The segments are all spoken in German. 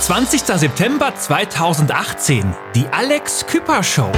20. September 2018, die Alex Küpper Show.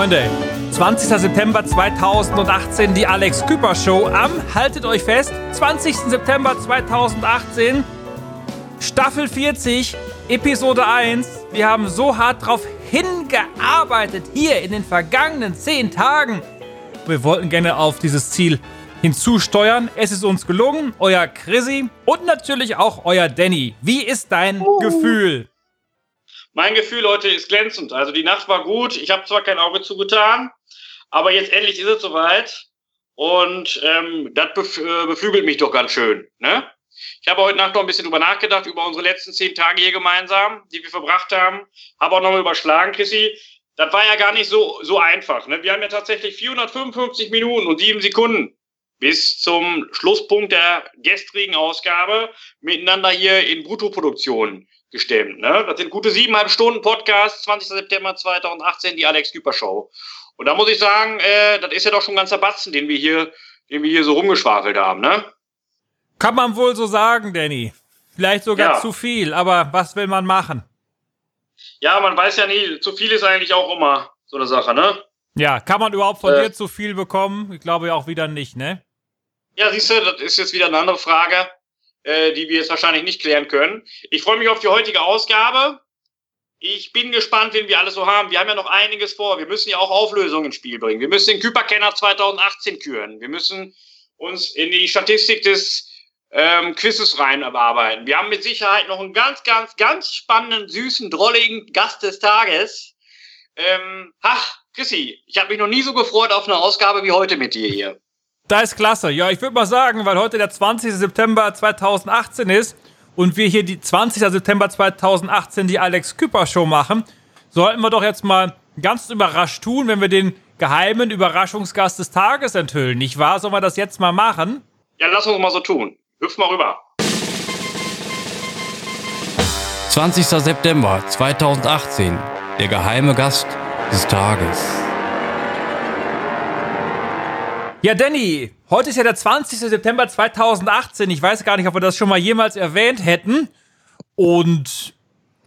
Freunde, 20. September 2018, die Alex Küper Show am, haltet euch fest, 20. September 2018, Staffel 40, Episode 1. Wir haben so hart drauf hingearbeitet hier in den vergangenen 10 Tagen. Wir wollten gerne auf dieses Ziel hinzusteuern. Es ist uns gelungen. Euer Chrissy und natürlich auch euer Danny. Wie ist dein uh. Gefühl? Mein Gefühl, Leute, ist glänzend. Also die Nacht war gut. Ich habe zwar kein Auge zugetan, aber jetzt endlich ist es soweit. Und ähm, das bef äh, beflügelt mich doch ganz schön. Ne? Ich habe heute Nacht noch ein bisschen drüber nachgedacht, über unsere letzten zehn Tage hier gemeinsam, die wir verbracht haben. Habe auch nochmal überschlagen, Chrissy. Das war ja gar nicht so, so einfach. Ne? Wir haben ja tatsächlich 455 Minuten und sieben Sekunden bis zum Schlusspunkt der gestrigen Ausgabe miteinander hier in Bruttoproduktion gestemmt. Ne? Das sind gute siebeneinhalb Stunden Podcast, 20. September 2018, die Alex Küper Show. Und da muss ich sagen, äh, das ist ja doch schon ein ganzer Batzen, den wir hier, den wir hier so rumgeschwafelt haben, ne? Kann man wohl so sagen, Danny. Vielleicht sogar ja. zu viel, aber was will man machen? Ja, man weiß ja nie, zu viel ist eigentlich auch immer so eine Sache, ne? Ja, kann man überhaupt von äh, dir zu viel bekommen? Ich glaube auch wieder nicht, ne? Ja, siehst du, das ist jetzt wieder eine andere Frage äh, die wir jetzt wahrscheinlich nicht klären können. Ich freue mich auf die heutige Ausgabe. Ich bin gespannt, wen wir alles so haben. Wir haben ja noch einiges vor. Wir müssen ja auch Auflösungen ins Spiel bringen. Wir müssen den Küperkenner 2018 küren. Wir müssen uns in die Statistik des ähm, Quizzes rein bearbeiten. Wir haben mit Sicherheit noch einen ganz, ganz, ganz spannenden, süßen, drolligen Gast des Tages. Ähm, ach, Chrissy, ich habe mich noch nie so gefreut auf eine Ausgabe wie heute mit dir hier. Da ist klasse. Ja, ich würde mal sagen, weil heute der 20. September 2018 ist und wir hier die 20. September 2018 die Alex Küpper Show machen, sollten wir doch jetzt mal ganz überrascht tun, wenn wir den geheimen Überraschungsgast des Tages enthüllen. Nicht wahr? Sollen wir das jetzt mal machen? Ja, lass uns mal so tun. Hüpf mal rüber. 20. September 2018. Der geheime Gast des Tages. Ja, Danny, heute ist ja der 20. September 2018. Ich weiß gar nicht, ob wir das schon mal jemals erwähnt hätten. Und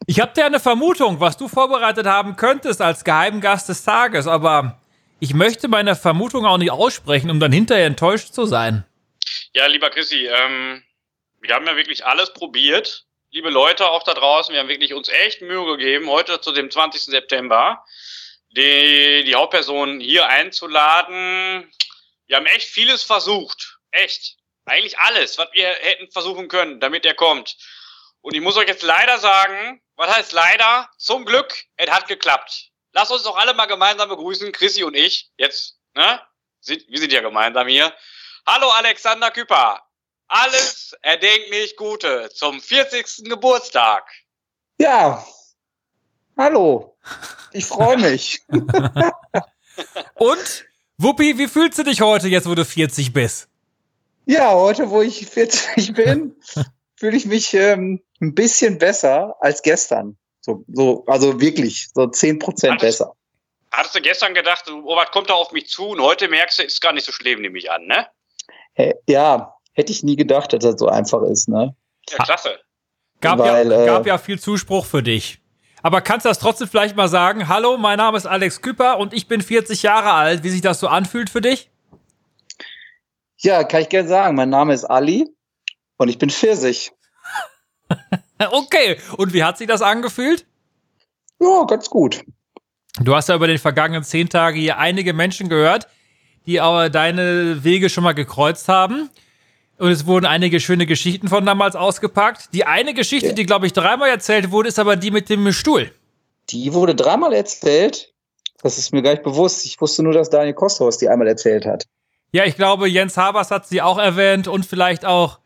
ich habe dir eine Vermutung, was du vorbereitet haben könntest als Geheimgast des Tages, aber ich möchte meine Vermutung auch nicht aussprechen, um dann hinterher enttäuscht zu sein. Ja, lieber Chrissy, ähm, wir haben ja wirklich alles probiert. Liebe Leute auch da draußen, wir haben wirklich uns echt Mühe gegeben, heute zu dem 20. September die, die Hauptperson hier einzuladen. Wir haben echt vieles versucht. Echt. Eigentlich alles, was wir hätten versuchen können, damit er kommt. Und ich muss euch jetzt leider sagen, was heißt leider? Zum Glück, es hat geklappt. Lasst uns doch alle mal gemeinsam begrüßen, Chrissy und ich. Jetzt, ne? Wir sind ja gemeinsam hier. Hallo Alexander Küpper. Alles erdenklich Gute zum 40. Geburtstag. Ja. Hallo. Ich freue mich. und Wuppi, wie fühlst du dich heute, jetzt wo du 40 bist? Ja, heute, wo ich 40 bin, fühle ich mich ähm, ein bisschen besser als gestern. So, so, also wirklich, so 10 Prozent besser. Hattest du gestern gedacht, oh, was kommt da auf mich zu? Und heute merkst du, ist gar nicht so schlimm, nehme ich an, ne? Ja, hätte ich nie gedacht, dass das so einfach ist, ne? Ja, klasse. Gab, Weil, ja, gab äh, ja viel Zuspruch für dich. Aber kannst du das trotzdem vielleicht mal sagen? Hallo, mein Name ist Alex Küpper und ich bin 40 Jahre alt. Wie sich das so anfühlt für dich? Ja, kann ich gerne sagen. Mein Name ist Ali und ich bin 40. okay. Und wie hat sich das angefühlt? Ja, ganz gut. Du hast ja über den vergangenen zehn Tage hier einige Menschen gehört, die aber deine Wege schon mal gekreuzt haben. Und es wurden einige schöne Geschichten von damals ausgepackt. Die eine Geschichte, ja. die, glaube ich, dreimal erzählt wurde, ist aber die mit dem Stuhl. Die wurde dreimal erzählt. Das ist mir gar nicht bewusst. Ich wusste nur, dass Daniel Kosthaus die einmal erzählt hat. Ja, ich glaube, Jens Habers hat sie auch erwähnt und vielleicht auch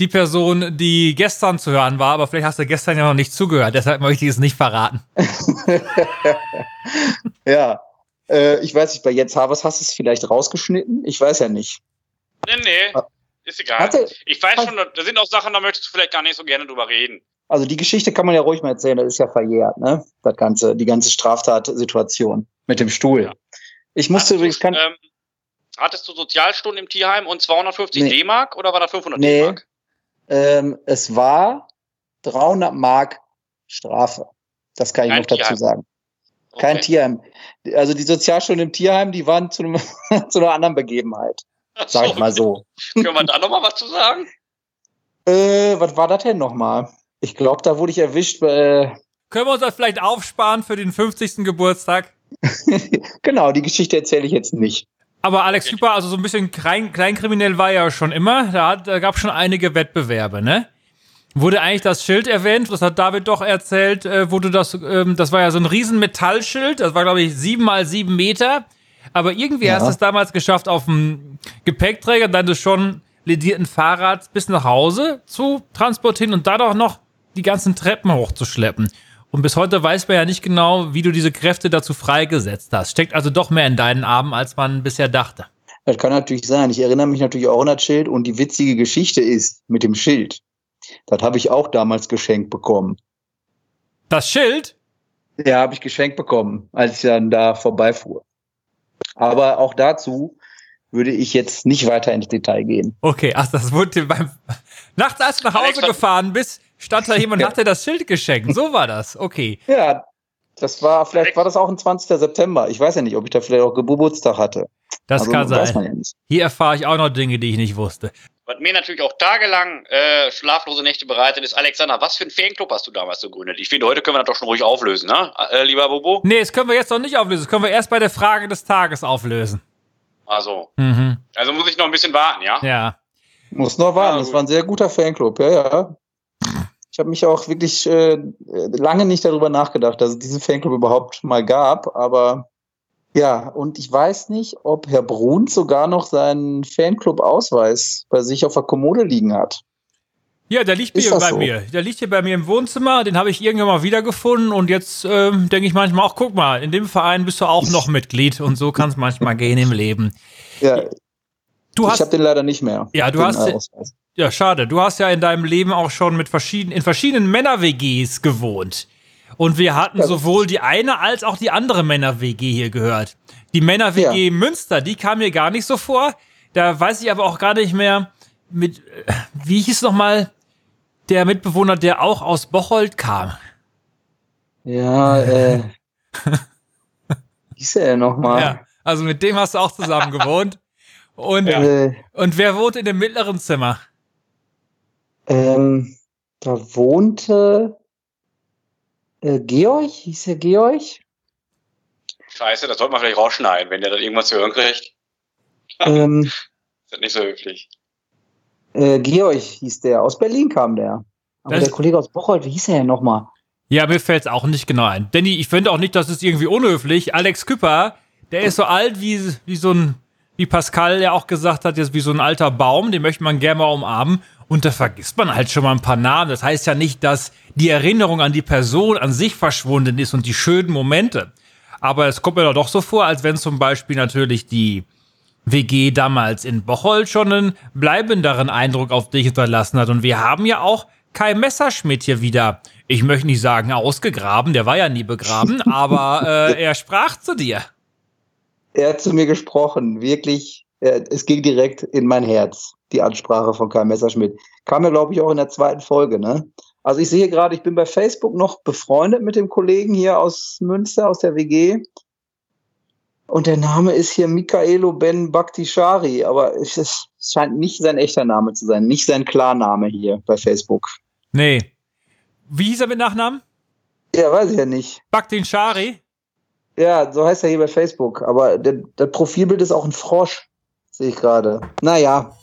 die Person, die gestern zu hören war, aber vielleicht hast du gestern ja noch nicht zugehört, deshalb möchte ich es nicht verraten. ja, äh, ich weiß nicht, bei Jens Havers hast du es vielleicht rausgeschnitten? Ich weiß ja nicht. Nee, nee, Ah. Ist egal. Hatte- ich weiß schon, da sind auch Sachen, da möchtest du vielleicht gar nicht so gerne drüber reden. Also die Geschichte kann man ja ruhig mal erzählen, das ist ja verjährt, ne? Das ganze, die ganze Straftatsituation mit dem Stuhl. Ja. Ich musste Hattest übrigens kann, ähm, hattest du Sozialstunden im Tierheim und 250 Nee. D-Mark oder war das 500 Nee. D-Mark? ähm, es war 300 Mark Strafe. Das kann ich Kein noch dazu Tierheim. sagen. Kein Okay. Tierheim. Also die Sozialstunden im Tierheim, die waren zu, einem, zu einer anderen Begebenheit, sag ich mal so. Können wir da nochmal was zu sagen? Äh, was war das denn nochmal? Ich glaube, da wurde ich erwischt. Äh, Können wir uns das vielleicht aufsparen für den 50. Geburtstag? genau, die Geschichte erzähle ich jetzt nicht. Aber Alex Küper, also so ein bisschen klein, kleinkriminell war er ja schon immer. Da, da gab schon einige Wettbewerbe, ne? Wurde eigentlich das Schild erwähnt? Das hat David doch erzählt. Äh, wurde das, ähm, das war ja so ein riesen Metallschild. Das war, glaube ich, sieben mal sieben Meter. Aber irgendwie Ja. hast du es damals geschafft, auf dem Gepäckträger deines schon ledierten Fahrrads bis nach Hause zu transportieren und da doch noch die ganzen Treppen hochzuschleppen. Und bis heute weiß man ja nicht genau, wie du diese Kräfte dazu freigesetzt hast. Steckt also doch mehr in deinen Armen, als man bisher dachte. Das kann natürlich sein. Ich erinnere mich natürlich auch an das Schild und die witzige Geschichte ist mit dem Schild. Das habe ich auch damals geschenkt bekommen. Das Schild? Ja, habe ich geschenkt bekommen, als ich dann da vorbeifuhr. Aber auch dazu würde ich jetzt nicht weiter ins Detail gehen. Okay, ach, das wurde dir beim. Nachts, als du nach Hause gefahren bist, stand da jemand und hat dir das Schild geschenkt. So war das. Okay. Ja, das war, vielleicht war das auch ein 20. September. Ich weiß ja nicht, ob ich da vielleicht auch Geburtstag hatte. Das Also, kann Weiß man sein. ja nicht. Hier erfahre ich auch noch Dinge, die ich nicht wusste. Was mir natürlich auch tagelang äh, schlaflose Nächte bereitet ist, Alexander, was für ein Fanclub hast du damals gegründet? Ich finde, heute können wir das doch schon ruhig auflösen, ne? Äh, lieber Bobo? Nee, das können wir jetzt noch nicht auflösen. Das können wir erst bei der Frage des Tages auflösen. Also, Mhm. also muss ich noch ein bisschen warten, ja? Ja. Muss noch warten. Ja, das war ein sehr guter Fanclub, ja, ja. Ich habe mich auch wirklich äh, lange nicht darüber nachgedacht, dass es diesen Fanclub überhaupt mal gab, aber ja, und ich weiß nicht, ob Herr Bruns sogar noch seinen Fanclub-Ausweis bei sich auf der Kommode liegen hat. Ja, der liegt hier bei so? mir. Der liegt hier bei mir im Wohnzimmer. Den habe ich irgendwann mal wiedergefunden. Und jetzt ähm, denke ich manchmal auch, guck mal, in dem Verein bist du auch noch Mitglied. Und so kann es manchmal gehen im Leben. Ja, Du ich habe den leider nicht mehr. Ja, du den, hast- Ausweis. ja, schade. Du hast ja in deinem Leben auch schon mit verschiedenen, in verschiedenen Männer-WGs gewohnt. Und wir hatten Ja, sowohl die eine als auch die andere Männer-WG hier gehört. Die Männer-WG Münster, die kam mir gar nicht so vor. Da weiß ich aber auch gar nicht mehr, mit, äh, wie hieß nochmal der Mitbewohner, der auch aus Bocholt kam? Ja, äh. Ist er nochmal? Ja, also mit dem hast du auch zusammen gewohnt. Und, Äh, und wer wohnt in dem mittleren Zimmer? ähm, da wohnte äh, Georg, hieß er Georg? Scheiße, das sollte man vielleicht rausschneiden, wenn der dann irgendwas zu hören kriegt. ähm, Ist das nicht so höflich. äh, Georg hieß der, aus Berlin kam der. Aber Das- der Kollege aus Bocholt, wie hieß er denn nochmal? Ja, mir fällt's auch nicht genau ein. Danny, ich finde auch nicht, das ist irgendwie unhöflich. Alex Küpper, der ist so alt wie, wie so ein, wie Pascal ja auch gesagt hat, jetzt wie so ein alter Baum, den möchte man gerne mal umarmen. Und da vergisst man halt schon mal ein paar Namen. Das heißt ja nicht, dass die Erinnerung an die Person an sich verschwunden ist und die schönen Momente. Aber es kommt mir doch so vor, als wenn zum Beispiel natürlich die WG damals in Bocholt schon einen bleibenderen Eindruck auf dich hinterlassen hat. Und wir haben ja auch Kai Messerschmidt hier wieder, ich möchte nicht sagen ausgegraben, der war ja nie begraben, aber äh, er sprach zu dir. Er hat zu mir gesprochen, wirklich, es ging direkt in mein Herz, die Ansprache von Kai Messerschmidt. Kam ja, glaube ich, auch in der zweiten Folge, ne? Also ich sehe gerade, ich bin bei Facebook noch befreundet mit dem Kollegen hier aus Münster, aus der WG. Und der Name ist hier Michaelo Ben Baktishari, aber es scheint nicht sein echter Name zu sein, nicht sein Klarname hier bei Facebook. Nee. Wie hieß er mit Nachnamen? Ja, weiß ich ja nicht. Baktin Shari? Ja, so heißt er hier bei Facebook, aber das Profilbild ist auch ein Frosch, sehe ich gerade. Naja,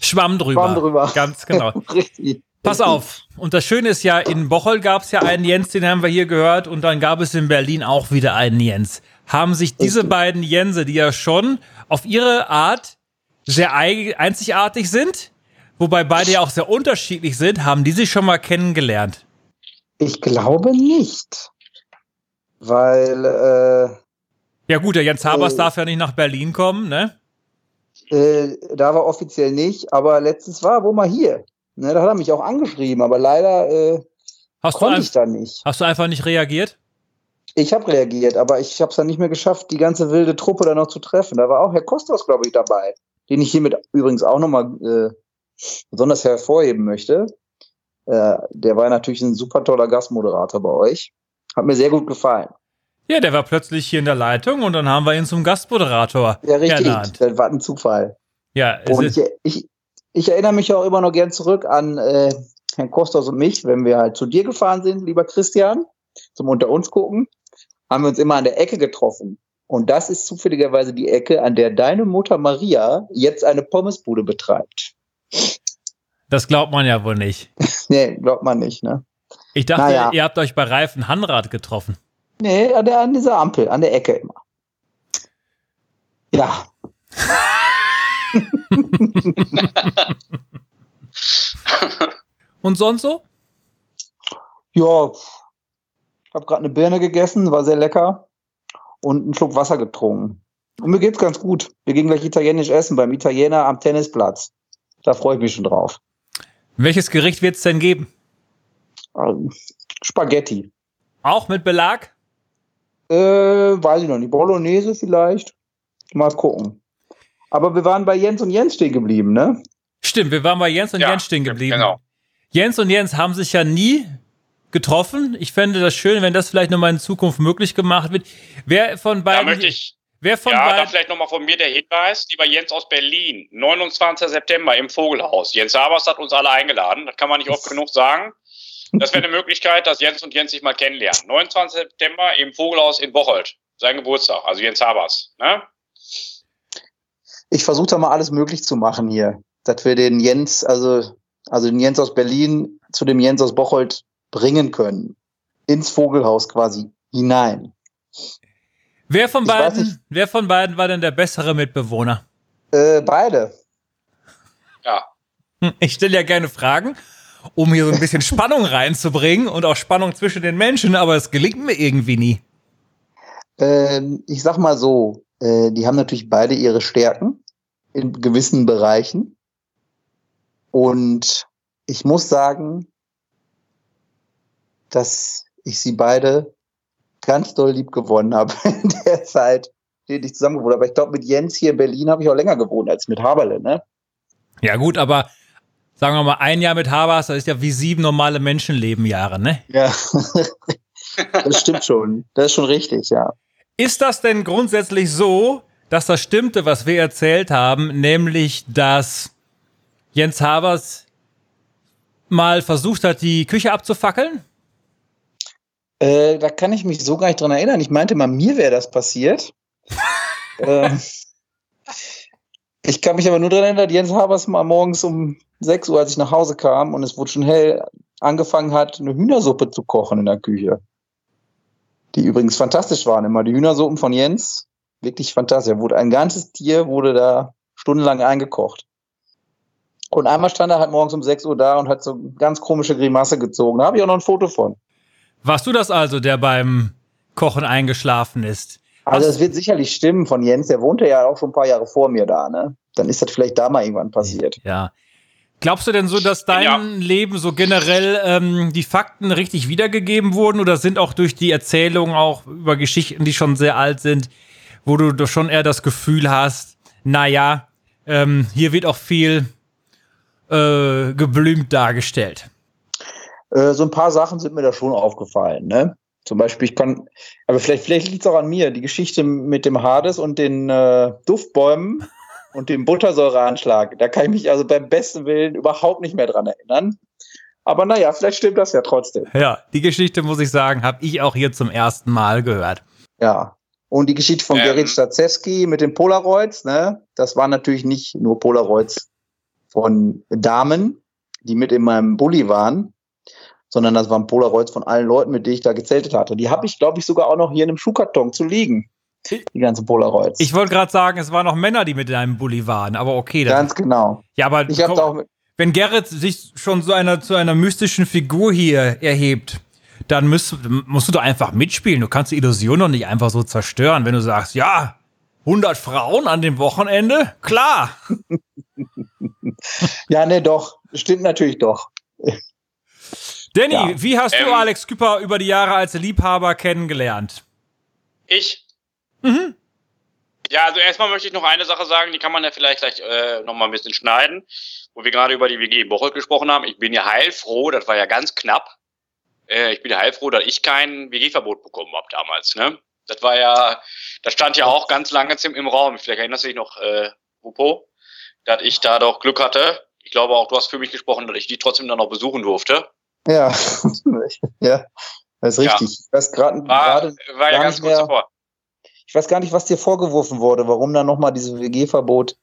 Schwamm drüber. Schwamm drüber. Ganz genau. richtig. Pass auf. Und das Schöne ist ja, in Bocholt gab es ja einen Jens, den haben wir hier gehört, und dann gab es in Berlin auch wieder einen Jens. Haben sich diese Richtig. beiden Jense, die ja schon auf ihre Art sehr einzigartig sind, Wobei beide ja auch sehr unterschiedlich sind. Haben die sich schon mal kennengelernt? Ich glaube nicht. Weil, äh, Ja gut, der Jens Habers Äh. darf ja nicht nach Berlin kommen, ne? Äh, da war offiziell nicht, aber letztens war wohl mal hier. Ne, da hat er mich auch angeschrieben, aber leider äh, Hast konnte ich da nicht. hast du einfach nicht reagiert? Ich habe reagiert, aber ich habe es dann nicht mehr geschafft, die ganze wilde Truppe da noch zu treffen. Da war auch Herr Kostos, glaube ich, dabei, den ich hiermit übrigens auch nochmal äh, besonders hervorheben möchte. Äh, der war natürlich ein super toller Gastmoderator bei euch. Hat mir sehr gut gefallen. Ja, der war plötzlich hier in der Leitung und dann haben wir ihn zum Gastmoderator Ja, richtig. ernannt. Das war ein Zufall. Ja, Und ich, ich, ich erinnere mich auch immer noch gern zurück an äh, Herrn Kostos und mich, wenn wir halt zu dir gefahren sind, lieber Christian, zum Unter uns gucken, haben wir uns immer an der Ecke getroffen. Und das ist zufälligerweise die Ecke, an der deine Mutter Maria jetzt eine Pommesbude betreibt. das glaubt man ja wohl nicht. Nee, glaubt man nicht, ne? Ich dachte, Naja. ihr habt euch bei Reifen Hanrad getroffen. Nee, an, der, an dieser Ampel, an der Ecke immer. Ja, Und sonst so? ja, ich habe gerade eine Birne gegessen, war sehr lecker und einen Schluck Wasser getrunken. Und mir geht's ganz gut. Wir gehen gleich italienisch essen beim Italiener am Tennisplatz. Da freue ich mich schon drauf. Welches Gericht wird es denn geben? Ähm, Spaghetti. Auch mit Belag? Äh, weiß ich noch nicht. Bolognese vielleicht. Mal gucken. Aber wir waren bei Jens und Jens stehen geblieben, ne? Stimmt, wir waren bei Jens und Ja, Jens stehen geblieben. Genau. Jens und Jens haben sich ja nie getroffen. Ich fände das schön, wenn das vielleicht nochmal in Zukunft möglich gemacht wird. Wer von Da beiden. möchte ich, wer von ja, da beiden. vielleicht nochmal von mir der Hinweis, lieber Jens aus Berlin, 29. September im Vogelhaus. Jens Habers hat uns alle eingeladen, das kann man nicht oft genug sagen. Das wäre eine Möglichkeit, dass Jens und Jens sich mal kennenlernen. 29. September im Vogelhaus in Bocholt, sein Geburtstag, also Jens Habers. Ne? Ich versuche da mal alles möglich zu machen hier. Dass wir den Jens, also, also den Jens aus Berlin zu dem Jens aus Bocholt bringen können. Ins Vogelhaus quasi hinein. Wer von Ich beiden, nicht. wer von beiden war denn der bessere Mitbewohner? Äh, beide. Ja. Hm, Ich stelle ja gerne Fragen, um hier so ein bisschen Spannung reinzubringen und auch Spannung zwischen den Menschen, aber es gelingt mir irgendwie nie. Ähm, ich sag mal so, äh, die haben natürlich beide ihre Stärken in gewissen Bereichen. Und ich muss sagen, dass ich sie beide ganz doll lieb gewonnen habe in der Zeit, in der ich zusammen gewohnt habe. Aber ich glaube, mit Jens hier in Berlin habe ich auch länger gewohnt als mit Haberle, ne? Ja gut, aber sagen wir mal, ein Jahr mit Habers, das ist ja wie sieben normale Menschenlebenjahre, ne? Ja. das stimmt schon. Das ist schon richtig, ja. Ist das denn grundsätzlich so, dass das stimmte, was wir erzählt haben, nämlich, dass Jens Habers mal versucht hat, die Küche abzufackeln? Äh, da kann ich mich so gar nicht dran erinnern. Ich meinte mal, mir wäre das passiert. ähm, ich kann mich aber nur dran erinnern, dass Jens Habers mal morgens um 6 Uhr, als ich nach Hause kam und es wurde schon hell, angefangen hat, eine Hühnersuppe zu kochen in der Küche. Die übrigens fantastisch waren immer. Die Hühnersuppen von Jens, wirklich fantastisch. Wurde ein ganzes Tier, wurde da stundenlang eingekocht. Und einmal stand er halt morgens um 6 Uhr da und hat so eine ganz komische Grimasse gezogen. Da habe ich auch noch ein Foto von. Warst du das also, der beim Kochen eingeschlafen ist? Also es wird sicherlich stimmen von Jens, der wohnte ja auch schon ein paar Jahre vor mir da, ne? Dann ist das vielleicht da mal irgendwann passiert. Ja. Glaubst du denn so, dass dein Ja. Leben so generell ähm, die Fakten richtig wiedergegeben wurden oder sind auch durch die Erzählungen auch über Geschichten, die schon sehr alt sind, wo du doch schon eher das Gefühl hast, naja, ähm, hier wird auch viel äh, geblümt dargestellt. Äh, so ein paar Sachen sind mir da schon aufgefallen, ne? Zum Beispiel, ich kann, aber vielleicht, vielleicht liegt es auch an mir, die Geschichte mit dem Hades und den äh, Duftbäumen und dem Buttersäureanschlag. Da kann ich mich also beim besten Willen überhaupt nicht mehr dran erinnern. Aber naja, vielleicht stimmt das ja trotzdem. Ja, die Geschichte, muss ich sagen, habe ich auch hier zum ersten Mal gehört. Ja. Und die Geschichte von Ähm. Gerrit Stazewski mit den Polaroids, ne? Das waren natürlich nicht nur Polaroids von Damen, die mit in meinem Bulli waren, sondern das waren Polaroids von allen Leuten, mit denen ich da gezeltet hatte. Die habe ich, glaube ich, sogar auch noch hier in einem Schuhkarton zu liegen. Die ganzen Polaroids. Ich wollte gerade sagen, es waren noch Männer, die mit deinem Bulli waren, aber okay. Das, Ganz genau. ja, aber Ich komm, auch mit, wenn Gerrit sich schon so einer, zu einer mystischen Figur hier erhebt, dann müsst, musst du doch einfach mitspielen. Du kannst die Illusion doch nicht einfach so zerstören, wenn du sagst, ja, 100 Frauen an dem Wochenende? Klar. ja, nee, doch. Stimmt natürlich doch. Danny, ja. wie hast ähm, du Alex Küpper über die Jahre als Liebhaber kennengelernt? Ich? Mhm. Ja, also erstmal möchte ich noch eine Sache sagen, die kann man ja vielleicht gleich äh, nochmal ein bisschen schneiden, wo wir gerade über die WG Bocholt gesprochen haben. Ich bin ja heilfroh, das war ja ganz knapp. Äh, ich bin ja heilfroh, dass ich kein WG-Verbot bekommen habe damals. Ne? Das war ja, das stand ja auch ganz lange im Raum. Vielleicht erinnerst du dich noch, äh, Upo, dass ich da doch Glück hatte. Ich glaube auch, du hast für mich gesprochen, dass ich die trotzdem dann noch besuchen durfte. Ja, ja, das ist richtig. Ja. Ich weiß gerade war, war ja ganz kurz davor. Ich weiß gar nicht, was dir vorgeworfen wurde, warum da nochmal dieses WG-Verbot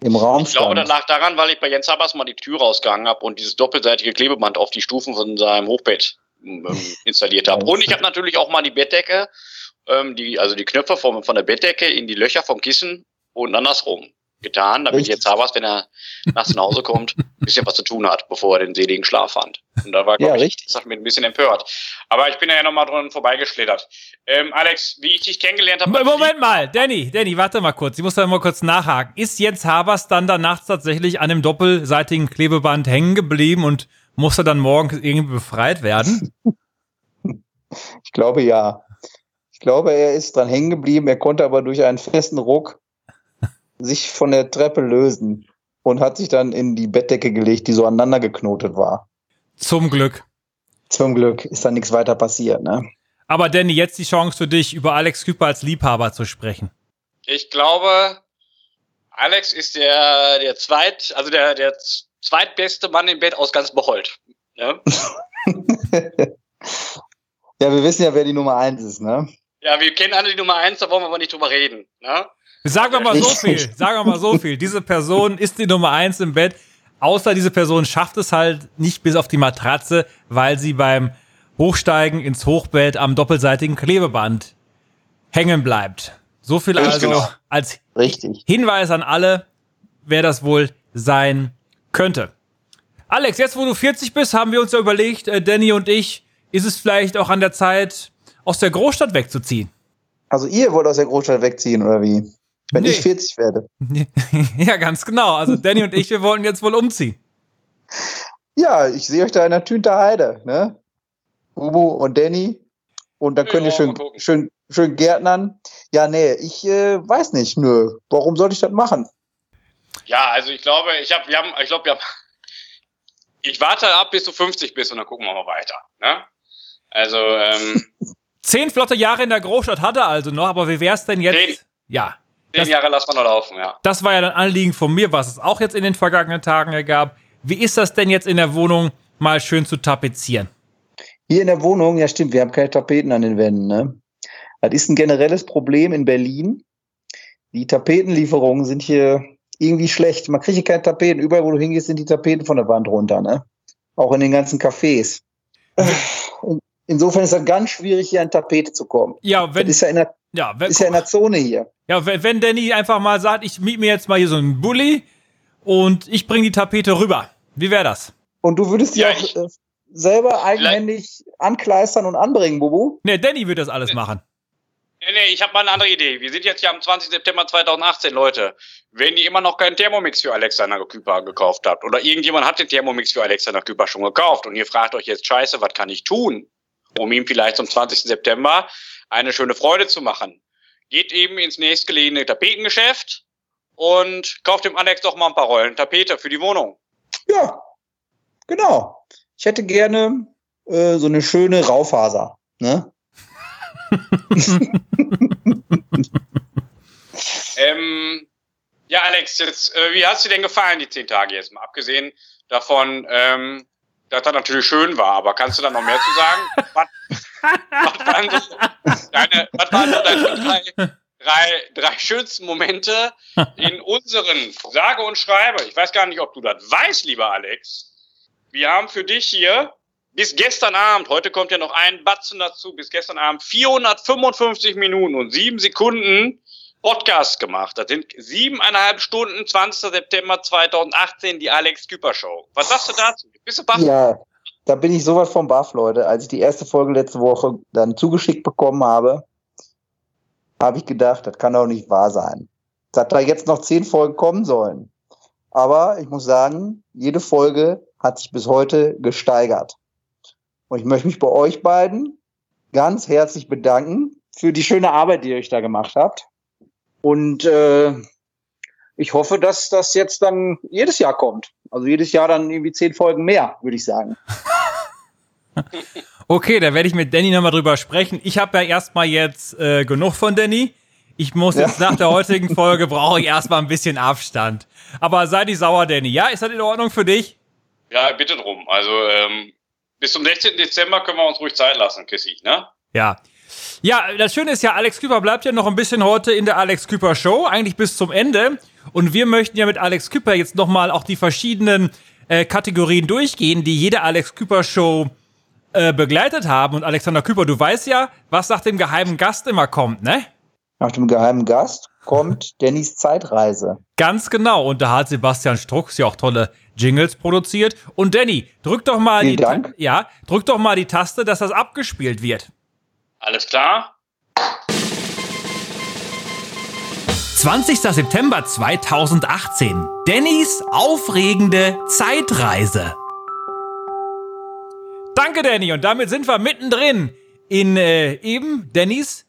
im Raum Ich glaube, das lag daran, weil ich bei Jens Habers mal die Tür rausgegangen habe und dieses doppelseitige Klebeband auf die Stufen von seinem Hochbett ähm, installiert habe. Und ich habe natürlich auch mal die Bettdecke, ähm, die, also die Knöpfe von, von der Bettdecke in die Löcher vom Kissen und andersrum getan, damit Richtig. jetzt Habers, wenn er nachts nach Hause kommt, ein bisschen was zu tun hat, bevor er den seligen Schlaf fand. Und da war, glaube ja, ich, das hat mich ein bisschen empört. Aber ich bin ja nochmal dran vorbeigeschlittert. Ähm, Alex, wie ich dich kennengelernt habe. Moment mal, Danny, Danny, warte mal kurz. Ich muss da mal kurz nachhaken. Ist Jens Habers dann da nachts tatsächlich an dem doppelseitigen Klebeband hängen geblieben und musste dann morgens irgendwie befreit werden? ich glaube ja. Ich glaube, er ist dran hängen geblieben. Er konnte aber durch einen festen Ruck sich von der Treppe lösen und hat sich dann in die Bettdecke gelegt, die so aneinander geknotet war. Zum Glück. Zum Glück ist da nichts weiter passiert, ne? Aber Danny, jetzt die Chance für dich, über Alex Küper als Liebhaber zu sprechen. Ich glaube, Alex ist der, der zweit, also der, der zweitbeste Mann im Bett aus ganz Bocholt. Ja? ja, wir wissen ja, wer die Nummer eins ist, ne? Ja, wir kennen alle die Nummer eins, da wollen wir aber nicht drüber reden, ne? Sagen wir mal so viel, sagen wir mal so viel. Diese Person ist die Nummer eins im Bett. Außer diese Person schafft es halt nicht bis auf die Matratze, weil sie beim Hochsteigen ins Hochbett am doppelseitigen Klebeband hängen bleibt. So viel Richtig also genau. als Richtig. Hinweis an alle, wer das wohl sein könnte. Alex, jetzt wo du 40 bist, haben wir uns ja überlegt, äh, Danny und ich, ist es vielleicht auch an der Zeit, aus der Großstadt wegzuziehen? Also ihr wollt aus der Großstadt wegziehen, oder wie? Wenn nee. ich 40 werde. ja, ganz genau. Also Danny und ich, wir wollten jetzt wohl umziehen. Ja, ich sehe euch da in der Tünter Heide, ne? Ubu und Danny. Und dann könnt ihr schön, schön, schön gärtnern. Ja, nee, ich äh, weiß nicht, nö. Warum sollte ich das machen? Ja, also ich glaube, ich habe, wir haben, ich glaube, wir haben, ich warte ab, bis du 50 bist und dann gucken wir mal weiter. Ne? Also, ähm, Zehn flotte Jahre in der Großstadt hat er also noch, aber wie wär's denn jetzt? Zehn. Ja. Zehn das, Jahre lassen wir noch laufen, ja. Das war ja ein Anliegen von mir, was es auch jetzt in den vergangenen Tagen ergab. Wie ist das denn jetzt in der Wohnung mal schön zu tapezieren? Hier in der Wohnung, ja stimmt, wir haben keine Tapeten an den Wänden. Ne? Das ist ein generelles Problem in Berlin. Die Tapetenlieferungen sind hier irgendwie schlecht. Man kriegt hier keine Tapeten. Überall, wo du hingehst, sind die Tapeten von der Wand runter. Ne? Auch in den ganzen Cafés. Insofern ist es ganz schwierig, hier an Tapete zu kommen. Ja, wenn, das ist ja in der, ja, wenn, ist ja in der Zone hier. Ja, wenn, wenn Danny einfach mal sagt, ich miete mir jetzt mal hier so einen Bulli und ich bringe die Tapete rüber. Wie wäre das? Und du würdest die ja, auch äh, selber eigenhändig ankleistern und anbringen, Bubu? Nee, Danny wird das alles machen. Nee, nee, ich habe mal eine andere Idee. Wir sind jetzt ja am 20. September 2018, Leute. Wenn ihr immer noch keinen Thermomix für Alexander Küper gekauft habt oder irgendjemand hat den Thermomix für Alexander Küper schon gekauft und ihr fragt euch jetzt, scheiße, was kann ich tun, um ihm vielleicht zum 20. September eine schöne Freude zu machen? Geht eben ins nächstgelegene Tapetengeschäft und kauft dem Alex doch mal ein paar Rollen Tapete für die Wohnung. Ja, genau. Ich hätte gerne äh, so eine schöne Raufaser. Ne? ähm, ja, Alex, jetzt, äh, wie hast du denn gefallen, die zehn Tage jetzt mal? Abgesehen davon, ähm, dass das natürlich schön war, aber kannst du da noch mehr zu sagen? was, was, waren so deine, was waren so deine drei, drei, drei schönsten Momente in unseren Sage und Schreibe? Ich weiß gar nicht, ob du das weißt, lieber Alex. Wir haben für dich hier bis gestern Abend, heute kommt ja noch ein Batzen dazu, bis gestern Abend 455 Minuten und sieben Sekunden Podcast gemacht. Das sind siebeneinhalb Stunden, 20. September 2018, die Alex Küper Show. Was sagst du dazu? Bist du baff? Ja, da bin ich sowas vom baff, Leute. Als ich die erste Folge letzte Woche dann zugeschickt bekommen habe, habe ich gedacht, das kann doch nicht wahr sein. Dass da jetzt noch zehn Folgen kommen sollen. Aber ich muss sagen, jede Folge hat sich bis heute gesteigert. Und ich möchte mich bei euch beiden ganz herzlich bedanken für die schöne Arbeit, die ihr euch da gemacht habt. Und äh, ich hoffe, dass das jetzt dann jedes Jahr kommt. Also jedes Jahr dann irgendwie zehn Folgen mehr, würde ich sagen. okay, da werde ich mit Danny nochmal drüber sprechen. Ich habe ja erstmal jetzt äh, genug von Danny. Ich muss jetzt ja. nach der heutigen Folge brauche ich erstmal ein bisschen Abstand. Aber sei nicht sauer, Danny. Ja, ist das in Ordnung für dich? Ja, bitte drum. Also ähm, bis zum 16. Dezember können wir uns ruhig Zeit lassen, Kissy, ne? Ja. Ja, das Schöne ist ja, Alex Küper bleibt ja noch ein bisschen heute in der Alex Küper Show, eigentlich bis zum Ende. Und wir möchten ja mit Alex Küper jetzt nochmal auch die verschiedenen äh, Kategorien durchgehen, die jede Alex Küper Show äh, begleitet haben. Und Alexander Küper, du weißt ja, was nach dem geheimen Gast immer kommt, ne? Nach dem geheimen Gast kommt Dannys Zeitreise. Ganz genau. Und da hat Sebastian Strux ja auch tolle Jingles produziert. Und Danny, drück doch mal Vielen die Dank. ja, drück doch mal die Taste, dass das abgespielt wird. Alles klar? 20. September 2018. Dannys aufregende Zeitreise. Danke, Danny. Und damit sind wir mittendrin in äh, eben Dannys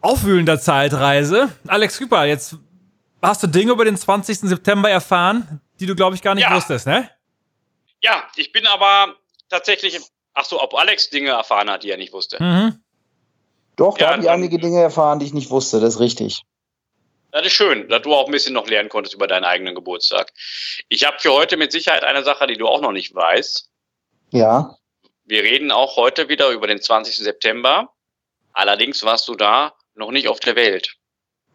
aufwühlender Zeitreise. Alex Küper, jetzt hast du Dinge über den 20. September erfahren, die du, glaube ich, gar nicht ja. wusstest, ne? Ja, ich bin aber tatsächlich. Ach so, ob Alex Dinge erfahren hat, die er nicht wusste. Mhm. Doch, da ja, habe ich einige Dinge erfahren, die ich nicht wusste, das ist richtig. Das ist schön, dass du auch ein bisschen noch lernen konntest über deinen eigenen Geburtstag. Ich habe für heute mit Sicherheit eine Sache, die du auch noch nicht weißt. Ja. Wir reden auch heute wieder über den 20. September. Allerdings warst du da noch nicht auf der Welt.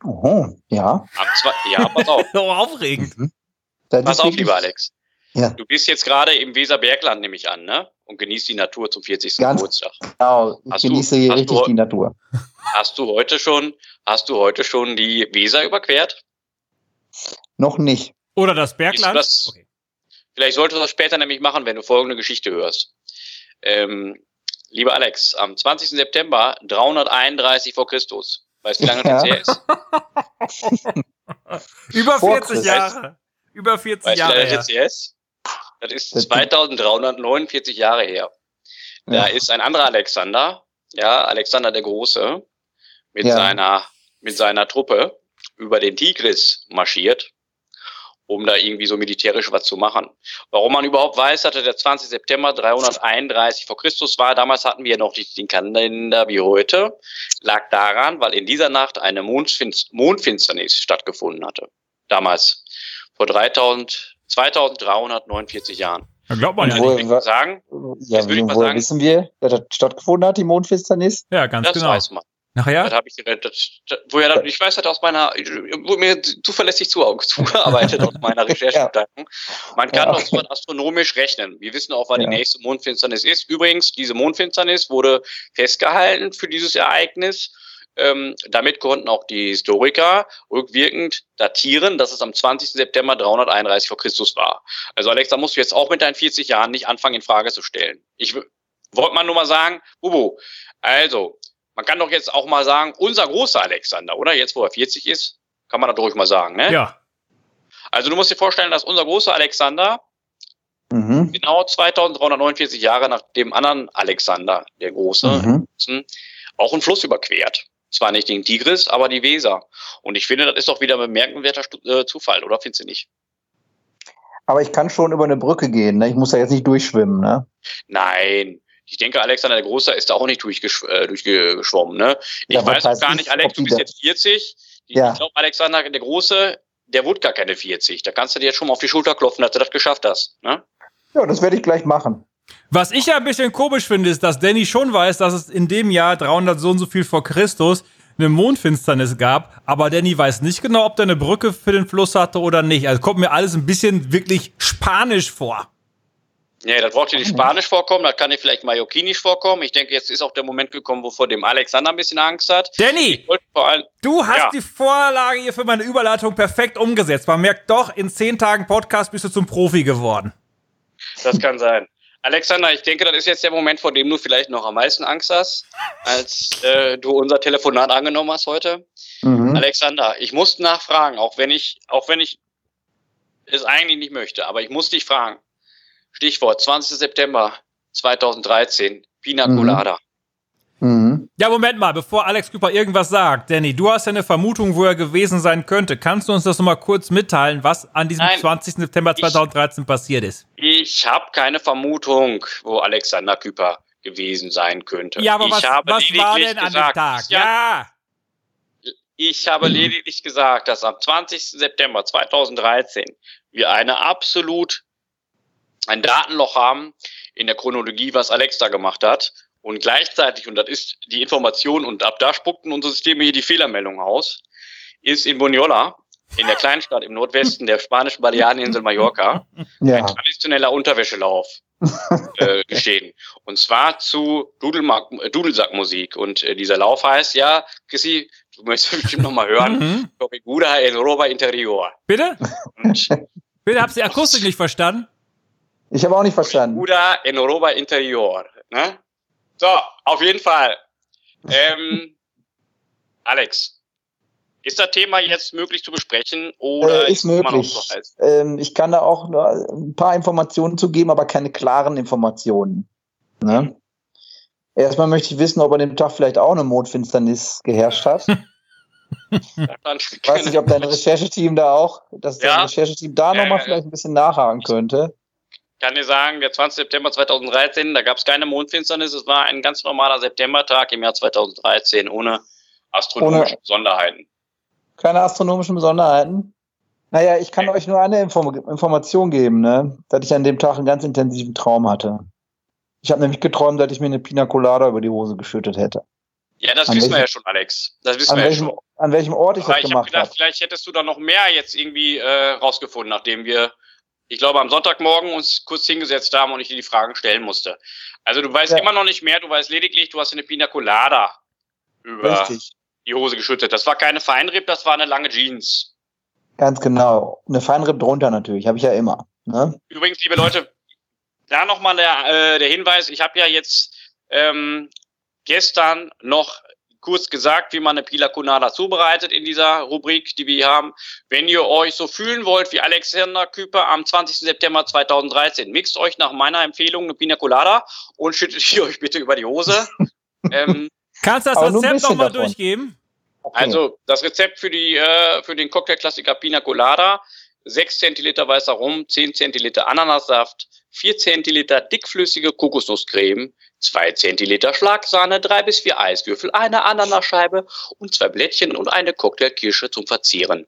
Oh, ja. ja, pass auf. oh, aufregend. Mhm. Pass auf, lieber Alex. Ja. Du bist jetzt gerade im Weserbergland, nehme ich an, ne? Und genießt die Natur zum 40. Ganz Geburtstag. Genau, ich hast genieße du, hier richtig du, die Natur. Hast du heute schon, hast du heute schon die Weser überquert? Noch nicht. Oder das Bergland? Das, okay. Vielleicht solltest du das später nämlich machen, wenn du folgende Geschichte hörst. Ähm, lieber Alex, am 20. September 331 vor Christus. Weißt du, wie lange das ja. her ist? Über 40 Jahre. Über 40 weißt Jahre. Weißt du, wie lange das ist? Das ist 2349 Jahre her. Da ja. ist ein anderer Alexander, ja, Alexander der Große, mit ja. seiner, mit seiner Truppe über den Tigris marschiert, um da irgendwie so militärisch was zu machen. Warum man überhaupt weiß, dass der 20. September 331 vor Christus war, damals hatten wir noch nicht den Kalender wie heute, lag daran, weil in dieser Nacht eine Mondfinsternis stattgefunden hatte. Damals. Vor 3000, 2349 Jahren. Da glaubt man ja nicht. Wo, sagen, ja, würde ich mal sagen, wissen wir, dass das stattgefunden hat, die Mondfinsternis? Ja, ganz das genau. Das weiß man. Nachher? Das habe ich das, woher das, ich weiß das aus meiner, wurde mir zuverlässig zu, zugearbeitet aus meiner Recherchegedanken. ja. Man kann ja. doch so astronomisch rechnen. Wir wissen auch, wann ja. die nächste Mondfinsternis ist. Übrigens, diese Mondfinsternis wurde festgehalten für dieses Ereignis ähm, damit konnten auch die Historiker rückwirkend datieren, dass es am 20. September 331 vor Christus war. Also Alex, da musst du jetzt auch mit deinen 40 Jahren nicht anfangen, in Frage zu stellen. Ich wollte mal nur mal sagen, Bubo, also, man kann doch jetzt auch mal sagen, unser großer Alexander, oder? Jetzt, wo er 40 ist, kann man da ruhig mal sagen, ne? Ja. Also du musst dir vorstellen, dass unser großer Alexander mhm. genau 2349 Jahre nach dem anderen Alexander, der Große, mhm. auch einen Fluss überquert. Zwar nicht den Tigris, aber die Weser. Und ich finde, das ist doch wieder ein bemerkenswerter äh, Zufall, oder findest du nicht? Aber ich kann schon über eine Brücke gehen, ne? Ich muss da jetzt nicht durchschwimmen, ne? Nein. Ich denke, Alexander der Große ist da auch nicht durchgesch äh, durchgeschwommen, ne? Ich ja, weiß auch gar nicht, Alex, du bist jetzt 40. Ja. Ich glaube, Alexander der Große, der wurde gar keine 40. Da kannst du dir jetzt schon mal auf die Schulter klopfen, dass du das geschafft hast, ne? Ja, das werde ich gleich machen. Was ich ja ein bisschen komisch finde, ist, dass Danny schon weiß, dass es in dem Jahr 300 so und so viel vor Christus eine Mondfinsternis gab, aber Danny weiß nicht genau, ob der eine Brücke für den Fluss hatte oder nicht. Also kommt mir alles ein bisschen wirklich spanisch vor. Nee, das braucht hier nicht Spanisch vorkommen, das kann hier vielleicht Mallorquinisch vorkommen. Ich denke, jetzt ist auch der Moment gekommen, wovor dem Alexander ein bisschen Angst hat. Danny, allem, du hast Ja. die Vorlage hier für meine Überleitung perfekt umgesetzt. Man merkt doch, in zehn Tagen Podcast bist du zum Profi geworden. das kann sein. Alexander, ich denke, das ist jetzt der Moment, vor dem du vielleicht noch am meisten Angst hast, als äh, du unser Telefonat angenommen hast heute. Mhm. Alexander, ich muss nachfragen, auch wenn ich, auch wenn ich es eigentlich nicht möchte, aber ich muss dich fragen. Stichwort 20. September 2013, Pina Mhm. Colada. Mhm. Ja, Moment mal, bevor Alex Küper irgendwas sagt. Danny, du hast ja eine Vermutung, wo er gewesen sein könnte. Kannst du uns das nochmal kurz mitteilen, was an diesem Nein. 20. September 2013 passiert ist? Ich habe keine Vermutung, wo Alexander Küper gewesen sein könnte. Ja, aber ich was, was war denn an dem gesagt, Tag? Ja, Ja. Ich habe lediglich gesagt, dass am 20. September 2013 wir eine absolut ein Datenloch haben in der Chronologie, was Alex da gemacht hat. Und gleichzeitig, und das ist die Information, und ab da spuckten unsere Systeme hier die Fehlermeldung aus, ist in Boniola, in der Kleinstadt im Nordwesten der spanischen Baleareninsel Mallorca, ein Ja. traditioneller Unterwäschelauf äh, geschehen. Und zwar zu Dudelmark, äh, Dudelsackmusik. Und äh, dieser Lauf heißt, ja, Chrissy, du möchtest bestimmt noch mal hören, Mhm. Corriguda el Roba Interior. Bitte? Und Bitte, hab's die Akustik nicht verstanden? Ich habe auch nicht verstanden. Corriguda en Roba Interior. Ne? So, auf jeden Fall. Ähm, Alex, ist das Thema jetzt möglich zu besprechen oder Äh, ist noch möglich. Ähm, ich kann da auch nur ein paar Informationen zu geben, aber keine klaren Informationen. Ne? Erstmal möchte ich wissen, ob an dem Tag vielleicht auch eine Mondfinsternis geherrscht hat. Ich weiß nicht, ob dein Rechercheteam da auch, dass Ja. dein Rechercheteam da Ja, nochmal vielleicht ein bisschen nachhaken könnte. Kann dir sagen, der 20. September 2013, da gab es keine Mondfinsternis, es war ein ganz normaler Septembertag im Jahr 2013 ohne astronomische Ohne- Besonderheiten. Keine astronomischen Besonderheiten. Naja, ich kann Nee. euch nur eine Inform Information geben, ne? dass ich an dem Tag einen ganz intensiven Traum hatte. Ich habe nämlich geträumt, dass ich mir eine Pina Colada über die Hose geschüttet hätte. Ja, das An wissen wir welchem- ja schon, Alex. Das wissen An wir ja welchem, schon. an welchem Ort ich Aber das ich habe gemacht gedacht, habe. vielleicht hättest du da noch mehr jetzt irgendwie äh, rausgefunden, nachdem wir, ich glaube, am Sonntagmorgen uns kurz hingesetzt haben und ich dir die Fragen stellen musste. Also du weißt Ja. immer noch nicht mehr, du weißt lediglich, du hast eine Pina Colada über Richtig, die Hose geschüttet. Das war keine Feinripp, das war eine lange Jeans. ganz genau. Eine Feinripp drunter natürlich, habe ich ja immer. Ne? Übrigens, liebe Leute, da nochmal der, äh, der Hinweis, ich habe ja jetzt ähm, gestern noch kurz gesagt, wie man eine Pila Colada zubereitet in dieser Rubrik, die wir hier haben. Wenn ihr euch so fühlen wollt wie Alexander Küper am 20. September 2013, mixt euch nach meiner Empfehlung eine Pina Colada und schüttet die euch bitte über die Hose. ähm, Kannst du das Rezept nochmal durchgeben? Okay. also das Rezept für, die, äh, für den Cocktailklassiker Pina Colada, 6 Zentiliter weißer Rum, 10 Zentiliter Ananassaft, 4 Zentiliter dickflüssige Kokosnusscreme, 2 Zentiliter Schlagsahne, 3 bis 4 Eiswürfel, eine Ananascheibe und zwei Blättchen und eine Cocktailkirsche zum Verzieren.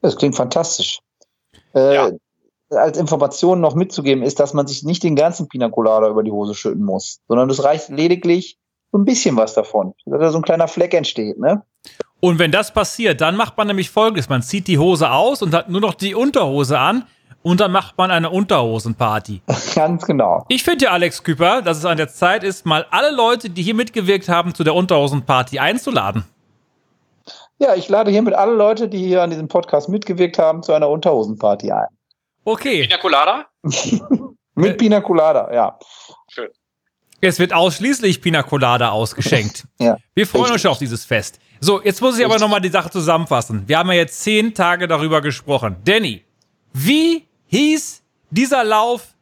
Das klingt fantastisch. Äh, Ja. Als Information noch mitzugeben ist, dass man sich nicht den ganzen Pina Colada über die Hose schütten muss, sondern es reicht lediglich so ein bisschen was davon, dass da so ein kleiner Fleck entsteht. Ne? Und wenn das passiert, dann macht man nämlich folgendes: Man zieht die Hose aus und hat nur noch die Unterhose an und dann macht man eine Unterhosenparty. Ganz genau. Ich finde ja, Alex Küper, dass es an der Zeit ist, mal alle Leute, die hier mitgewirkt haben, zu der Unterhosenparty einzuladen. Ja, ich lade hiermit alle Leute, die hier an diesem Podcast mitgewirkt haben, zu einer Unterhosenparty ein. Okay, Pina Colada? Mit Pina Colada, ja. Schön. es wird ausschließlich Pina Colada ausgeschenkt. Ja. Wir freuen Richtig. uns schon auf dieses Fest. So, jetzt muss ich aber Richtig. nochmal die Sache zusammenfassen. Wir haben ja jetzt zehn Tage darüber gesprochen. Danny, wie hieß dieser Lauf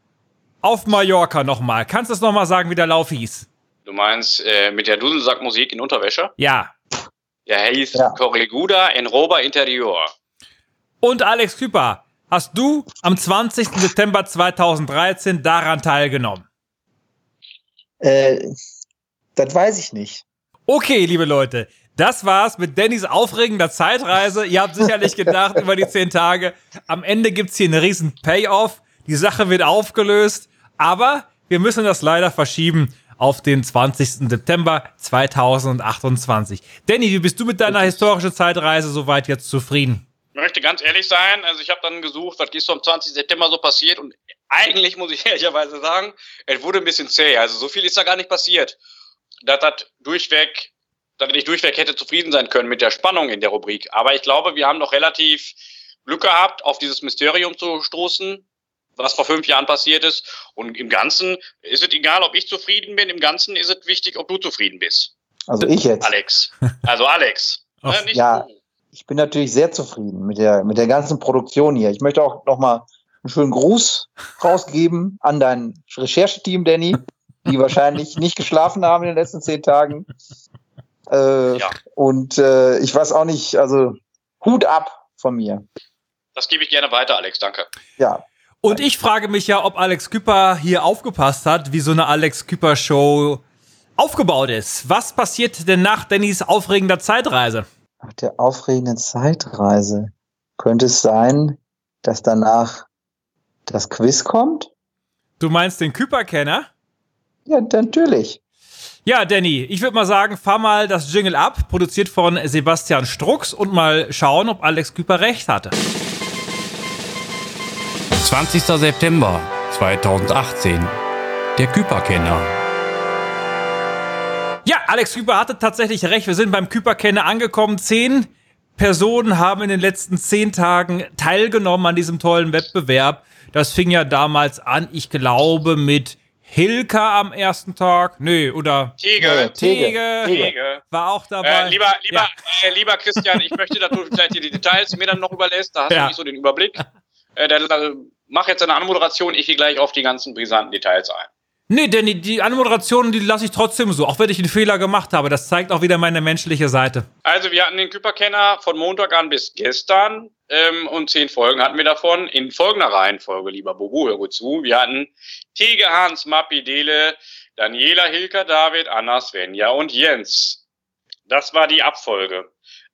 auf Mallorca nochmal? Kannst du es nochmal sagen, wie der Lauf hieß? Du meinst äh, mit der Dudelsackmusik in Unterwäsche? Ja. Der hieß Ja. Corriguda en Roba Interior. Und Alex Küper, hast du am 20. September 2013 daran teilgenommen? Äh, das weiß ich nicht. Okay, liebe Leute, das war's mit Dannys aufregender Zeitreise. Ihr habt sicherlich gedacht über die zehn Tage. Am Ende gibt's hier einen riesen Payoff. Die Sache wird aufgelöst. Aber wir müssen das leider verschieben auf den 20. September 2028. Danny, wie bist du mit deiner historischen Zeitreise soweit jetzt zufrieden? Ich möchte ganz ehrlich sein, also ich habe dann gesucht, was ist so am 20. September so passiert und eigentlich muss ich ehrlicherweise sagen, es wurde ein bisschen zäh. Also so viel ist da gar nicht passiert. Das hat durchweg, damit ich durchweg hätte zufrieden sein können mit der Spannung in der Rubrik. Aber ich glaube, wir haben noch relativ Glück gehabt, auf dieses Mysterium zu stoßen, was vor fünf Jahren passiert ist. Und im Ganzen ist es egal, ob ich zufrieden bin. Im Ganzen ist es wichtig, ob du zufrieden bist. Also ich jetzt. Alex. Also Alex. Ach, Ne, nicht ja. du. Ich bin natürlich sehr zufrieden mit der, mit der ganzen Produktion hier. Ich möchte auch nochmal einen schönen Gruß rausgeben an dein Rechercheteam, Danny, die wahrscheinlich nicht geschlafen haben in den letzten zehn Tagen. Äh, Ja. Und äh, ich weiß auch nicht, also Hut ab von mir. Das gebe ich gerne weiter, Alex. Danke. Ja, Und ich frage mich ja, ob Alex Küpper hier aufgepasst hat, wie so eine Alex Küpper Show aufgebaut ist. Was passiert denn nach Dannys aufregender Zeitreise? nach der aufregenden Zeitreise könnte es sein, dass danach das Quiz kommt? Du meinst den Küpper-Kenner? Ja, natürlich. Ja, Danny, ich würde mal sagen, fahr mal das Jingle ab, produziert von Sebastian Strux und mal schauen, ob Alex Küpper recht hatte. 20. September 2018. Der Küperkenner. Ja, Alex Küper hatte tatsächlich recht. Wir sind beim Küper-Kenner angekommen. Zehn Personen haben in den letzten zehn Tagen teilgenommen an diesem tollen Wettbewerb. Das fing ja damals an, ich glaube, mit Hilka am ersten Tag. Nö, oder Tege. Tege, Tege. war auch dabei. Äh, lieber, lieber, Ja. äh, lieber Christian, ich möchte, dass du vielleicht die Details mir dann noch überlässt. Da hast Ja. du nicht so den Überblick. Äh, dann, äh, mach jetzt eine Anmoderation. Ich gehe gleich auf die ganzen brisanten Details ein. Nee, denn die, die Anmoderation, die lasse ich trotzdem so, auch wenn ich einen Fehler gemacht habe. Das zeigt auch wieder meine menschliche Seite. Also wir hatten den Küperkenner von Montag an bis gestern ähm, und zehn Folgen hatten wir davon. In folgender Reihenfolge, lieber Bobo, hör gut zu. Wir hatten Tege, Hans, Mappi, Dele, Daniela, Hilka, David, Anna, Svenja und Jens. Das war die Abfolge.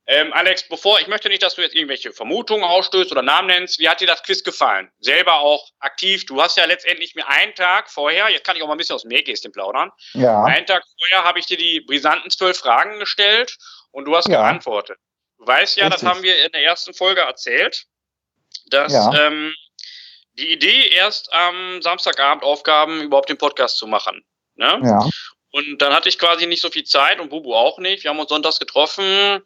Ähm, Alex, bevor, ich möchte nicht, dass du jetzt irgendwelche Vermutungen ausstößt oder Namen nennst. Wie hat dir das Quiz gefallen? Selber auch aktiv. Du hast ja letztendlich mir einen Tag vorher, jetzt kann ich auch mal ein bisschen aus dem Nähkästchen plaudern, Ja, einen Tag vorher habe ich dir die brisanten zwölf Fragen gestellt und du hast Ja. geantwortet. Du weißt ja, das Richtig. haben wir in der ersten Folge erzählt, dass Ja. ähm, die Idee erst am Samstagabend aufgaben, überhaupt den Podcast zu machen. Ne? ja, Und dann hatte ich quasi nicht so viel Zeit und Bubu auch nicht. Wir haben uns sonntags getroffen.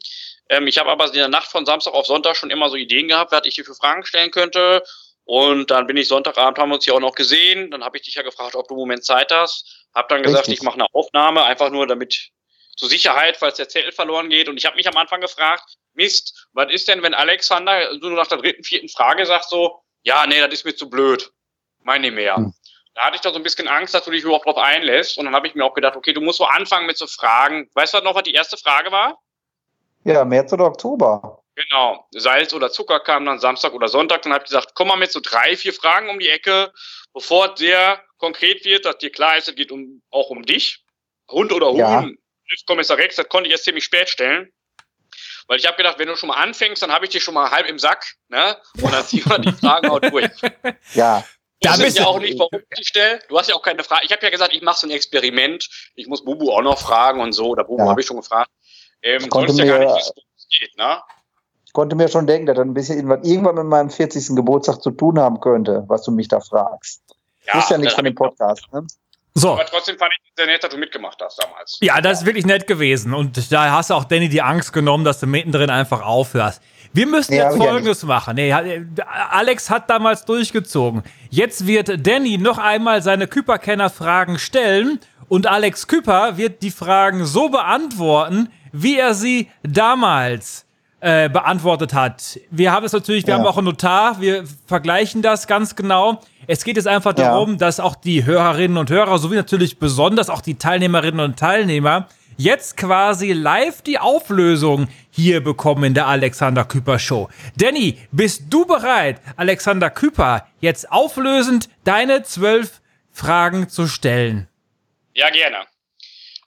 Ähm, ich habe aber in der Nacht von Samstag auf Sonntag schon immer so Ideen gehabt, was ich dir für Fragen stellen könnte. Und dann bin ich Sonntagabend, haben wir uns hier auch noch gesehen. Dann habe ich dich ja gefragt, ob du einen Moment Zeit hast. Hab dann gesagt, Richtig. ich mache eine Aufnahme, einfach nur damit zur Sicherheit, falls der Zettel verloren geht. Und ich habe mich am Anfang gefragt, Mist, was ist denn, wenn Alexander so nach der dritten, vierten Frage sagt so, ja, nee, das ist mir zu blöd. Meine nicht mehr. Hm. Da hatte ich da so ein bisschen Angst, dass du dich überhaupt drauf einlässt. Und dann habe ich mir auch gedacht, okay, du musst so anfangen mit so Fragen. Weißt du noch, was die erste Frage war? ja, März oder Oktober. Genau. Salz oder Zucker kam dann Samstag oder Sonntag. Dann habe ich gesagt, komm mal mit so drei, vier Fragen um die Ecke, bevor es sehr konkret wird, dass dir klar ist, es geht um, auch um dich. Hund oder Huhn. Ja. Kommissar Rex, das konnte ich erst ziemlich spät stellen. Weil ich habe gedacht, wenn du schon mal anfängst, dann habe ich dich schon mal halb im Sack. Ne? Und dann ziehen wir die Fragen auch durch. Ja, Da bist ja auch nicht, warum ich die stelle. Du hast ja auch keine Frage. Ich habe ja gesagt, ich mache so ein Experiment. Ich muss Bubu auch noch fragen und so. Oder Bubu Ja. habe ich schon gefragt. Ähm, Ich konnte sonst ja gar mir- nicht wissen, worum es geht, ne? ich konnte mir schon denken, dass das ein bisschen irgendwann, irgendwann mit meinem 40. Geburtstag zu tun haben könnte, was du mich da fragst. Ja, ist ja nichts von dem Podcast. Ne? So. Aber trotzdem fand ich es sehr nett, dass du mitgemacht hast damals. Ja, das ist wirklich nett gewesen. Und da hast du auch Danny die Angst genommen, dass du mittendrin einfach aufhörst. Wir müssen Ja, jetzt ich ja Folgendes machen. Nee, Alex hat damals durchgezogen. Jetzt wird Danny noch einmal seine Küperkenner-Fragen stellen und Alex Küper wird die Fragen so beantworten, wie er sie damals äh, beantwortet hat. Wir haben es natürlich, wir Ja. haben auch einen Notar, wir vergleichen das ganz genau. Es geht jetzt einfach Ja. darum, dass auch die Hörerinnen und Hörer sowie natürlich besonders auch die Teilnehmerinnen und Teilnehmer jetzt quasi live die Auflösung hier bekommen in der Alexander Küper Show. Danny, bist du bereit, Alexander Küper jetzt auflösend deine zwölf Fragen zu stellen? Ja, gerne.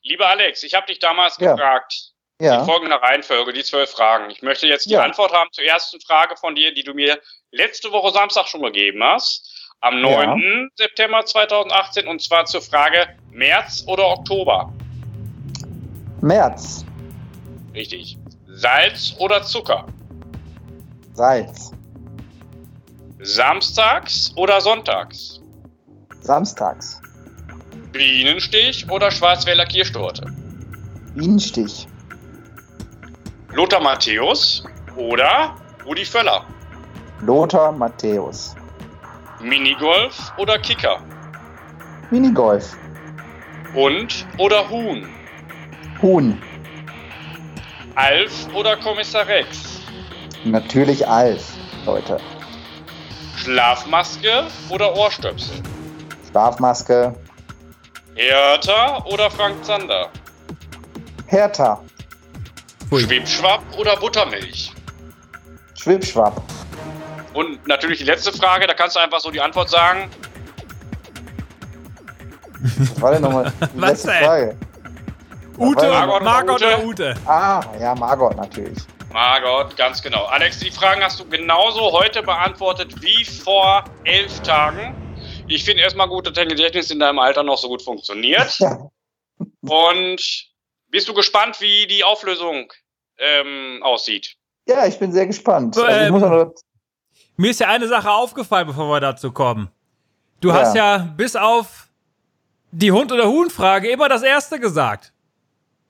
Lieber Alex, ich habe dich damals Ja. gefragt, die Ja, folgende Reihenfolge, die zwölf Fragen. Ich möchte jetzt die Ja. Antwort haben zur ersten Frage von dir, die du mir letzte Woche Samstag schon gegeben hast. Am 9. September 2018 und zwar zur Frage März oder Oktober. März, Richtig. Salz oder Zucker? Salz, Samstags oder sonntags? Samstags. Bienenstich oder Schwarzwälder Kirschtorte? Bienenstich. Lothar Matthäus oder Rudi Völler? Lothar Matthäus. Minigolf oder Kicker? Minigolf. Hund oder Huhn? Huhn. Alf oder Kommissar Rex? Natürlich Alf, Leute. Schlafmaske oder Ohrstöpsel? Schlafmaske. Hertha oder Frank Zander? Hertha. Schwibschwapp oder Buttermilch? Schwibschwapp. Und natürlich die letzte Frage, da kannst du einfach so die Antwort sagen. Was war denn nochmal die Was letzte denn? Frage? Ute, Margot oder Margot Ute? oder Ute? Ah, ja, Margot natürlich. Margot, ganz genau. Alex, die Fragen hast du genauso heute beantwortet wie vor elf Tagen. Ich finde erstmal gut, dass dein Gedächtnis in deinem Alter noch so gut funktioniert. Ja. Und bist du gespannt, wie die Auflösung ähm, aussieht? Ja, ich bin sehr gespannt. So, Also ich ähm, muss noch, Mir ist ja eine Sache aufgefallen, bevor wir dazu kommen. Du Ja. hast ja bis auf die Hund- oder Huhn-Frage immer das erste gesagt.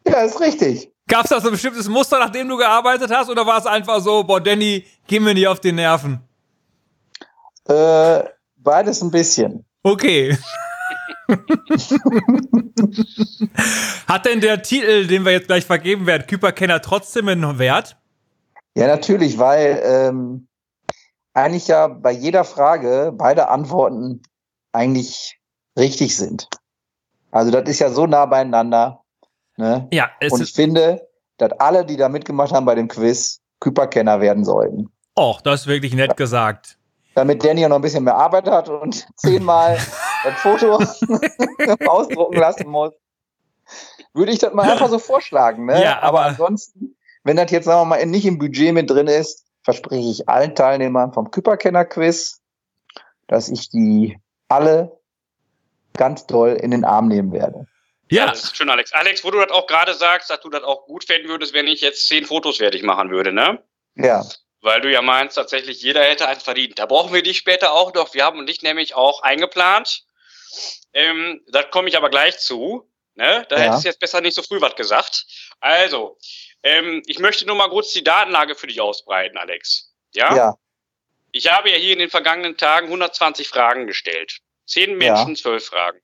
ja, ist richtig. Gab es da so ein bestimmtes Muster, nach dem du gearbeitet hast, oder war es einfach so, boah, Danny, geh mir nicht auf die Nerven? Äh, beides ein bisschen. Okay. Hat denn der Titel, den wir jetzt gleich vergeben werden, Küperkenner trotzdem einen Wert? Ja, natürlich, weil ähm, eigentlich ja bei jeder Frage beide Antworten eigentlich richtig sind. Also das ist ja so nah beieinander. Ne? Ja, es Und ich finde, dass alle, die da mitgemacht haben bei dem Quiz, Küperkenner werden sollten. Oh, das ist wirklich nett gesagt. Damit Danny noch ein bisschen mehr Arbeit hat und zehnmal das Foto ausdrucken lassen muss, würde ich das mal einfach so vorschlagen. Ne? Ja, aber, aber- ansonsten, wenn das jetzt, sagen wir mal, nicht im Budget mit drin ist, verspreche ich allen Teilnehmern vom Küperkenner-Quiz, dass ich die alle ganz doll in den Arm nehmen werde. Ja, Das ist schön, Alex. Alex, wo du das auch gerade sagst, dass du das auch gut fänden würdest, wenn ich jetzt zehn Fotos fertig machen würde, ne? Ja, Weil du ja meinst, tatsächlich jeder hätte eins verdient. Da brauchen wir dich später auch noch. Wir haben dich nämlich auch eingeplant. Ähm, da komme ich aber gleich zu. Ne? Da Ja. hättest du jetzt besser nicht so früh was gesagt. Also, ähm, ich möchte nur mal kurz die Datenlage für dich ausbreiten, Alex. Ja? ja, Ich habe ja hier in den vergangenen Tagen 120 Fragen gestellt. Zehn Menschen, zwölf Fragen.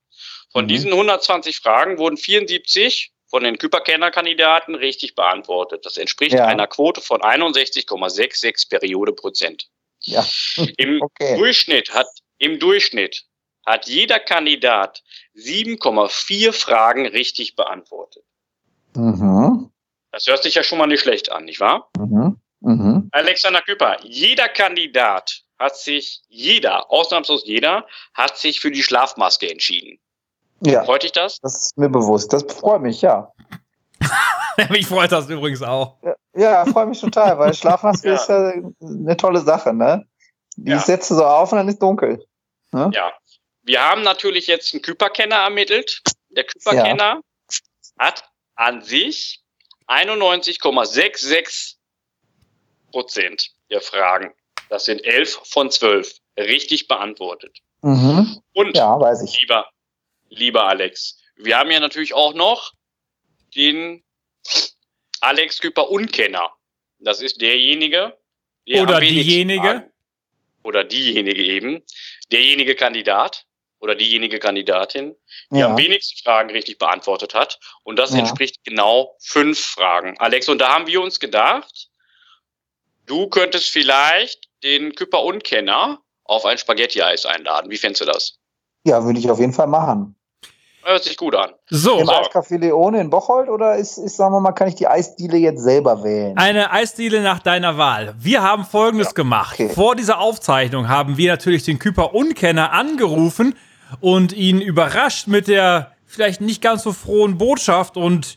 Von Mhm. diesen 120 Fragen wurden 74 von den Küperkenner-Kandidaten richtig beantwortet. Das entspricht Ja. einer Quote von 61,66 Periode Prozent. ja. Im Okay. Durchschnitt hat, im Durchschnitt hat jeder Kandidat 7,4 Fragen richtig beantwortet. Mhm. Das hört sich ja schon mal nicht schlecht an, nicht wahr? Mhm. Mhm. Alexander Küpper, jeder Kandidat hat sich, jeder, ausnahmslos jeder, hat sich für die Schlafmaske entschieden. Ja, Freut dich das? das ist mir bewusst. Das freut mich, ja. mich freut das übrigens auch. Ja, freut mich total, weil Schlafmaske Ja. ist ja eine tolle Sache, ne? Die Ja. setzt du so auf und dann ist dunkel. Ja. Wir haben natürlich jetzt einen Küperkenner ermittelt. Der Küperkenner hat an sich 91,66 Prozent der Fragen, das sind 11 von 12, richtig beantwortet. Mhm. Und Ja, weiß ich. lieber, lieber Alex, wir haben ja natürlich auch noch den Alex Küper Unkenner. Das ist derjenige, der Oder diejenige. Fragen- oder diejenige eben, derjenige Kandidat oder diejenige Kandidatin, die Ja. am wenigsten Fragen richtig beantwortet hat. Und das Ja. entspricht genau fünf Fragen. Alex, und da haben wir uns gedacht, du könntest vielleicht den Küpper Unkenner auf ein Spaghetti-Eis einladen. Wie fändest du das? ja, würde ich auf jeden Fall machen. Hört sich gut an. So, Im so. Eiscafé Leone in Bocholt oder ist, ist, sagen wir mal, kann ich die Eisdiele jetzt selber wählen? eine Eisdiele nach deiner Wahl. Wir haben folgendes gemacht. okay. Vor dieser Aufzeichnung haben wir natürlich den Küper Unkenner angerufen und ihn überrascht mit der vielleicht nicht ganz so frohen Botschaft und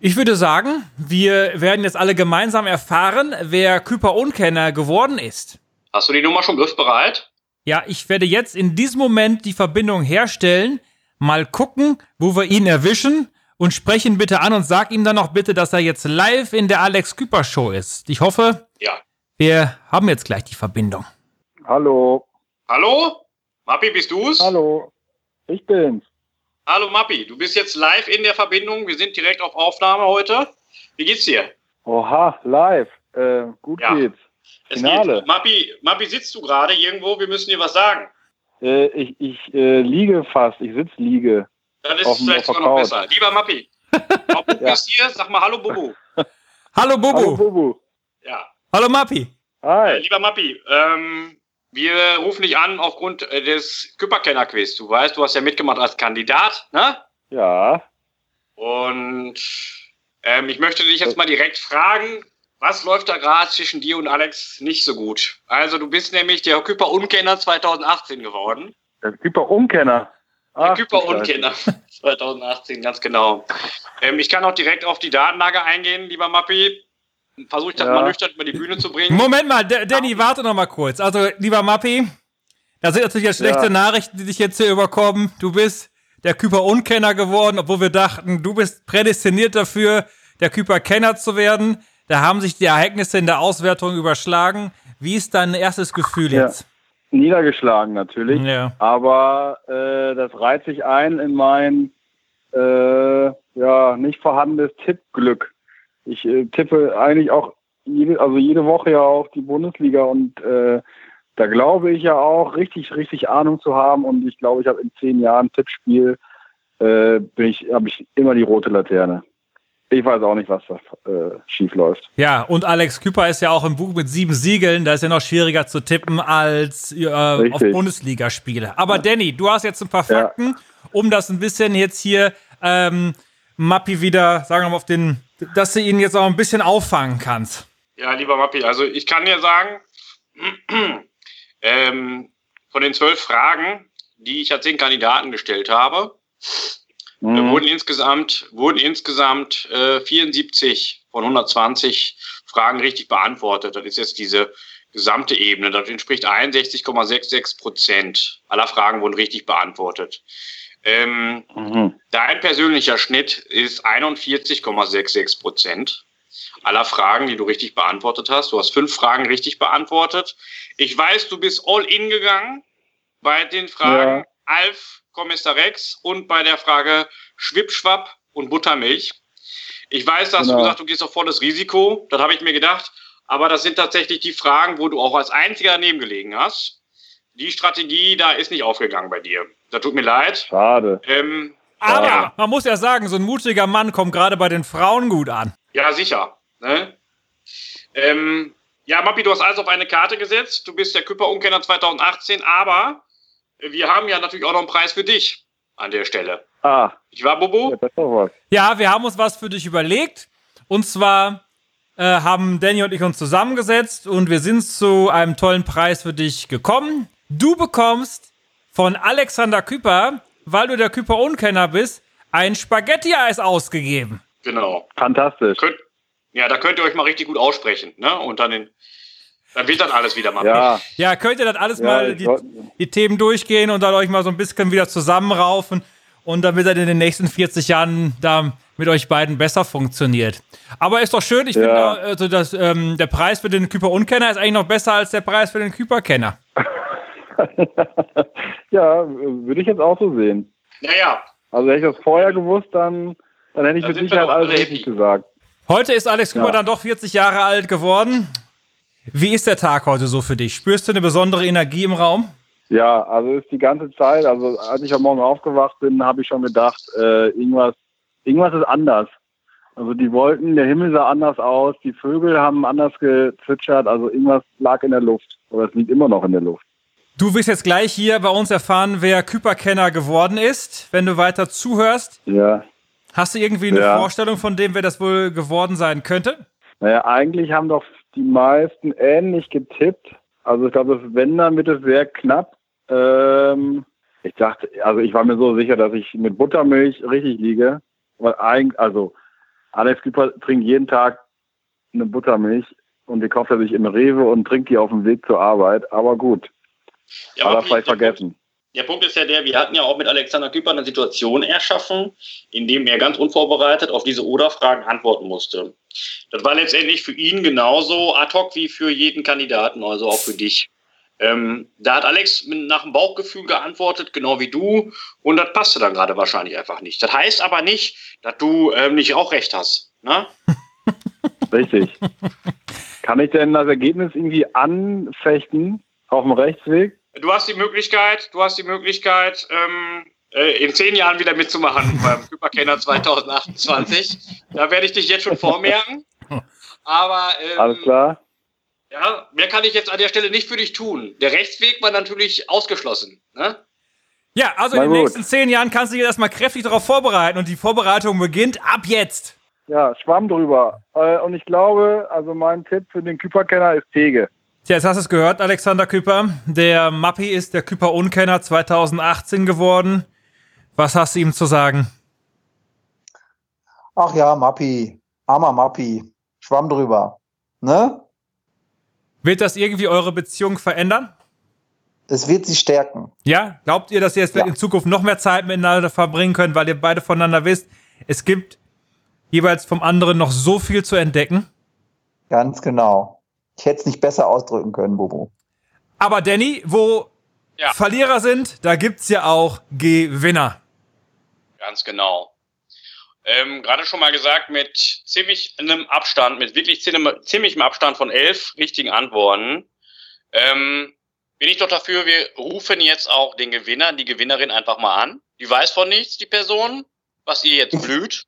ich würde sagen, wir werden jetzt alle gemeinsam erfahren, wer Küper Unkenner geworden ist. Hast du die Nummer schon griffbereit? Ja, ich werde jetzt in diesem Moment die Verbindung herstellen, mal gucken, wo wir ihn erwischen und sprechen bitte an und sag ihm dann noch bitte, dass er jetzt live in der Alex Küper Show ist. Ich hoffe, Ja. wir haben jetzt gleich die Verbindung. Hallo. Hallo? Mappi, bist du's? Hallo. ich bin's. Hallo Mappi, du bist jetzt live in der Verbindung. Wir sind direkt auf Aufnahme heute. Wie geht's dir? Oha, live. Äh, gut Ja. geht's. Es Finale. geht. Mappi, Mappi, sitzt du gerade irgendwo? Wir müssen dir was sagen. Äh, ich ich äh, liege fast, ich sitz liege. Dann ist es vielleicht sogar noch besser. Lieber Mappi, auch Bubu Ja. ist hier. Sag mal Hallo Bubu. Hallo Bubu. Hallo Bubu. Ja. Hallo Mappi. Äh, Hi. lieber Mappi, ähm, wir rufen dich an aufgrund äh, des Küpperkenner-Quiz. Du weißt, du hast ja mitgemacht als Kandidat, ne? Ja. Und ähm, ich möchte dich jetzt mal direkt fragen, was läuft da gerade zwischen dir und Alex nicht so gut? Also du bist nämlich der Küper-Unkenner 2018 geworden. Der Küper-Umkenner. Der Ach, du Küper-Unkenner 2018, ganz genau. Ähm, ich kann auch direkt auf die Datenlage eingehen, lieber Mappi. Versuche ich das Ja. mal nüchtern über die Bühne zu bringen. Moment mal, D Danny, warte noch mal kurz. Also, lieber Mappi, da sind natürlich jetzt schlechte Ja. Nachrichten, die dich jetzt hier überkommen. Du bist der Küper-Unkenner geworden, obwohl wir dachten, du bist prädestiniert dafür, der Küper-Kenner zu werden. Da haben sich die Ereignisse in der Auswertung überschlagen. Wie ist dein erstes Gefühl Ja. jetzt? Niedergeschlagen natürlich. Ja. Aber äh, das reiht sich ein in mein äh, ja, nicht vorhandenes Tippglück. Ich äh, tippe eigentlich auch jede, also jede Woche ja auch die Bundesliga und äh, da glaube ich ja auch richtig, richtig Ahnung zu haben und ich glaube, ich habe in zehn Jahren Tippspiel äh, bin ich, habe ich immer die rote Laterne. Ich weiß auch nicht, was da äh, schief läuft. Ja, und Alex Küper ist ja auch im Buch mit sieben Siegeln. Da ist ja noch schwieriger zu tippen als äh, auf. Bundesligaspiele. Aber Danny, du hast jetzt ein paar Ja. Fakten, um das ein bisschen jetzt hier ähm, Mappi wieder, sagen wir mal, auf den, dass du ihn jetzt auch ein bisschen auffangen kannst. Ja, lieber Mappi, also ich kann dir sagen, ähm, von den zwölf Fragen, die ich an zehn Kandidaten gestellt habe, Mhm. Da wurden insgesamt, wurden insgesamt äh, 74 von 120 Fragen richtig beantwortet. Das ist jetzt diese gesamte Ebene. Das entspricht 61,66 Prozent aller Fragen wurden richtig beantwortet. Ähm, Mhm. dein persönlicher Schnitt ist 41,66 Prozent aller Fragen, die du richtig beantwortet hast. Du hast fünf Fragen richtig beantwortet. Ich weiß, du bist all in gegangen bei den Fragen Ja. Alf, Kommissar Rex und bei der Frage Schwippschwapp und Buttermilch. Ich weiß, dass du Genau. gesagt hast, du gehst auf volles Risiko. Das habe ich mir gedacht. Aber das sind tatsächlich die Fragen, wo du auch als einziger daneben gelegen hast. Die Strategie, da ist nicht aufgegangen bei dir. Das tut mir leid. Schade. Ähm, Aber Ja. man muss ja sagen, so ein mutiger Mann kommt gerade bei den Frauen gut an. Ja, sicher. Ne? Ähm, ja, Mappi, du hast alles auf eine Karte gesetzt. Du bist der Küpper-Unkenner 2018, aber wir haben ja natürlich auch noch einen Preis für dich an der Stelle. Ah, Ich war Bobo? ja. Ja, wir haben uns was für dich überlegt. Und zwar äh, haben Danny und ich uns zusammengesetzt und wir sind zu einem tollen Preis für dich gekommen. Du bekommst von Alexander Küper, weil du der Küper-Unkenner bist, ein Spaghetti-Eis ausgegeben. Genau. Fantastisch. Könnt, ja, da könnt ihr euch mal richtig gut aussprechen. Ne? Und dann, in, dann wird dann alles wieder, Mappi. Ja, Ja, könnt ihr das alles ja mal die, die Themen durchgehen und dann euch mal so ein bisschen wieder zusammenraufen und damit er in den nächsten 40 Jahren da mit euch beiden besser funktioniert. Aber ist doch schön, ich Ja. finde, also das, ähm, der Preis für den Küper-Unkenner ist eigentlich noch besser als der Preis für den Küper-Kenner. ja, würde ich jetzt auch so sehen. Naja, Also hätte ich das vorher gewusst, dann, dann hätte ich Dann mit Sicherheit alles alle richtig gesagt. Heute ist Alex Küper Ja. dann doch 40 Jahre alt geworden. Wie ist der Tag heute so für dich? Spürst du eine besondere Energie im Raum? Ja, also ist die ganze Zeit, also als ich am Morgen aufgewacht bin, habe ich schon gedacht, äh, irgendwas, irgendwas ist anders. Also die Wolken, der Himmel sah anders aus, die Vögel haben anders gezwitschert, also irgendwas lag in der Luft. Oder es liegt immer noch in der Luft. Du wirst jetzt gleich hier bei uns erfahren, wer Küper-Kenner geworden ist, wenn du weiter zuhörst. Ja. Hast du irgendwie eine Ja. Vorstellung von dem, wer das wohl geworden sein könnte? Naja, eigentlich haben doch die meisten ähnlich getippt. Also ich glaube, wenn dann wird es sehr knapp. Ähm, ich dachte, also ich war mir so sicher, dass ich mit Buttermilch richtig liege. Weil eigentlich, also Alex Küper trinkt jeden Tag eine Buttermilch und die kauft er sich im Rewe und trinkt die auf dem Weg zur Arbeit. Aber gut, ja er Mappi, vielleicht vergessen. Der Punkt ist ja der, wir hatten ja auch mit Alexander Küper eine Situation erschaffen, in dem er ganz unvorbereitet auf diese Oder-Fragen antworten musste. Das war letztendlich für ihn genauso ad hoc wie für jeden Kandidaten, also auch für dich. Ähm, da hat Alex nach dem Bauchgefühl geantwortet, genau wie du, und das passte dann gerade wahrscheinlich einfach nicht. Das heißt aber nicht, dass du ähm, nicht auch recht hast. Ne? Richtig. Kann ich denn das Ergebnis irgendwie anfechten auf dem Rechtsweg? Du hast die Möglichkeit, du hast die Möglichkeit, ähm, äh, in zehn Jahren wieder mitzumachen beim Hyperkenner 2028. Da werde ich dich jetzt schon vormerken. Aber ähm, Alles klar. Ja, mehr kann ich jetzt an der Stelle nicht für dich tun. Der Rechtsweg war natürlich ausgeschlossen. Ne? Ja, also Na in den gut. nächsten zehn Jahren kannst du dich erstmal kräftig darauf vorbereiten und die Vorbereitung beginnt ab jetzt. Ja, Schwamm drüber. Äh, Und ich glaube, also mein Tipp für den Küperkenner ist Tege. Tja, jetzt hast du es gehört, Alexander Küper. Der Mappi ist der Küper-Unkenner 2018 geworden. Was hast du ihm zu sagen? Ach ja, Mappi. Armer Mappi. Schwamm drüber. Ne? Wird das irgendwie eure Beziehung verändern? Es wird sie stärken. Ja? Glaubt ihr, dass ihr jetzt Ja. in Zukunft noch mehr Zeit miteinander verbringen könnt, weil ihr beide voneinander wisst, es gibt jeweils vom anderen noch so viel zu entdecken? Ganz genau. Ich hätte es nicht besser ausdrücken können, Bobo. Aber Danny, wo Ja. Verlierer sind, da gibt's ja auch Gewinner. Ganz genau. Ähm, Gerade schon mal gesagt, mit ziemlich einem Abstand, mit wirklich ziemlich, ziemlichem Abstand von elf richtigen Antworten, ähm, bin ich doch dafür, wir rufen jetzt auch den Gewinner, die Gewinnerin einfach mal an. Die weiß von nichts, die Person, was ihr jetzt blüht.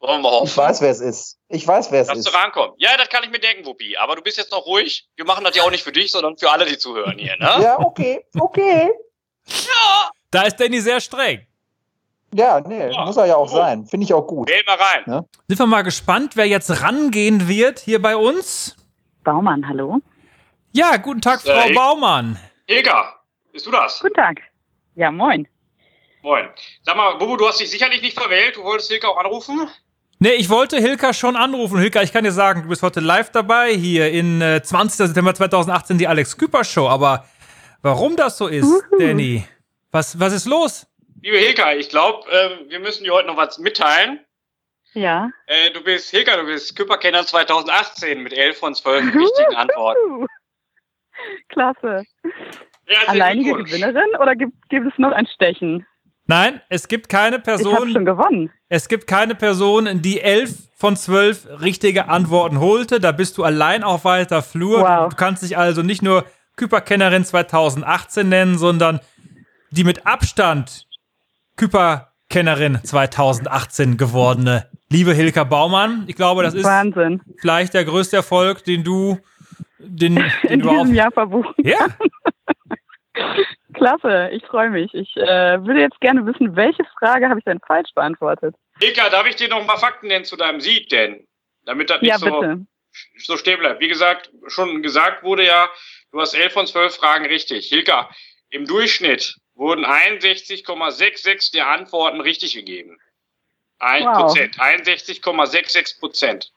Wollen wir hoffen. Ich weiß, wer es ist. Ich weiß, wer es dass ist. du rankommst. Ja, das kann ich mir denken, Wuppi. Aber du bist jetzt noch ruhig. Wir machen das ja auch nicht für dich, sondern für alle, die zuhören hier, ne? Ja, okay, okay. Ja. Da ist Danny sehr streng. Ja, nee, Ja. muss er ja auch Oh. sein. Finde ich auch gut. Wähl mal rein. Sind wir mal gespannt, wer jetzt rangehen wird hier bei uns? Baumann, hallo. Ja, guten Tag, Frau Äh, Baumann. Ilka, bist du das? Guten Tag. Ja, moin. Moin. Sag mal, Bubu, du hast dich sicherlich nicht verwählt. Du wolltest Ilka auch anrufen? Nee, ich wollte Hilka schon anrufen. Hilka, ich kann dir sagen, du bist heute live dabei hier in äh, 20. September 2018 die Alex Küper Show. Aber warum das so ist, Danny? Was, was ist los? Liebe Hilka, ich glaube, ähm, wir müssen dir heute noch was mitteilen. Ja. Äh, du bist, Hilka, du bist Küpperkenner 2018 mit 11 von 12 richtigen Antworten. Klasse. Herzlichen Alleinige. Gewinnerin oder gibt, gibt es noch ein Stechen? Nein, es gibt keine Ich habe Person, schon gewonnen. es gibt keine Person, die elf von zwölf richtige Antworten holte. Da bist du allein auf weiter Flur. Wow. Du kannst dich also nicht nur Küperkennerin 2018 nennen, sondern die mit Abstand Küperkennerin 2018 gewordene liebe Hilka Baumann. Ich glaube, das ist Wahnsinn. vielleicht der größte Erfolg, den du, den, den In diesem Jahr verbuchen. ja, Klasse, ich freue mich. Ich äh, würde jetzt gerne wissen, welche Frage habe ich denn falsch beantwortet? Hilka, darf ich dir noch mal Fakten nennen zu deinem Sieg denn? Damit das nicht Ja, so, bitte. so stehen bleibt. Wie gesagt, schon gesagt wurde ja, du hast 11 von 12 Fragen richtig. Hilka, im Durchschnitt wurden 61,66 der Antworten richtig gegeben. Ein Wow. Prozent. 61,66 Prozent.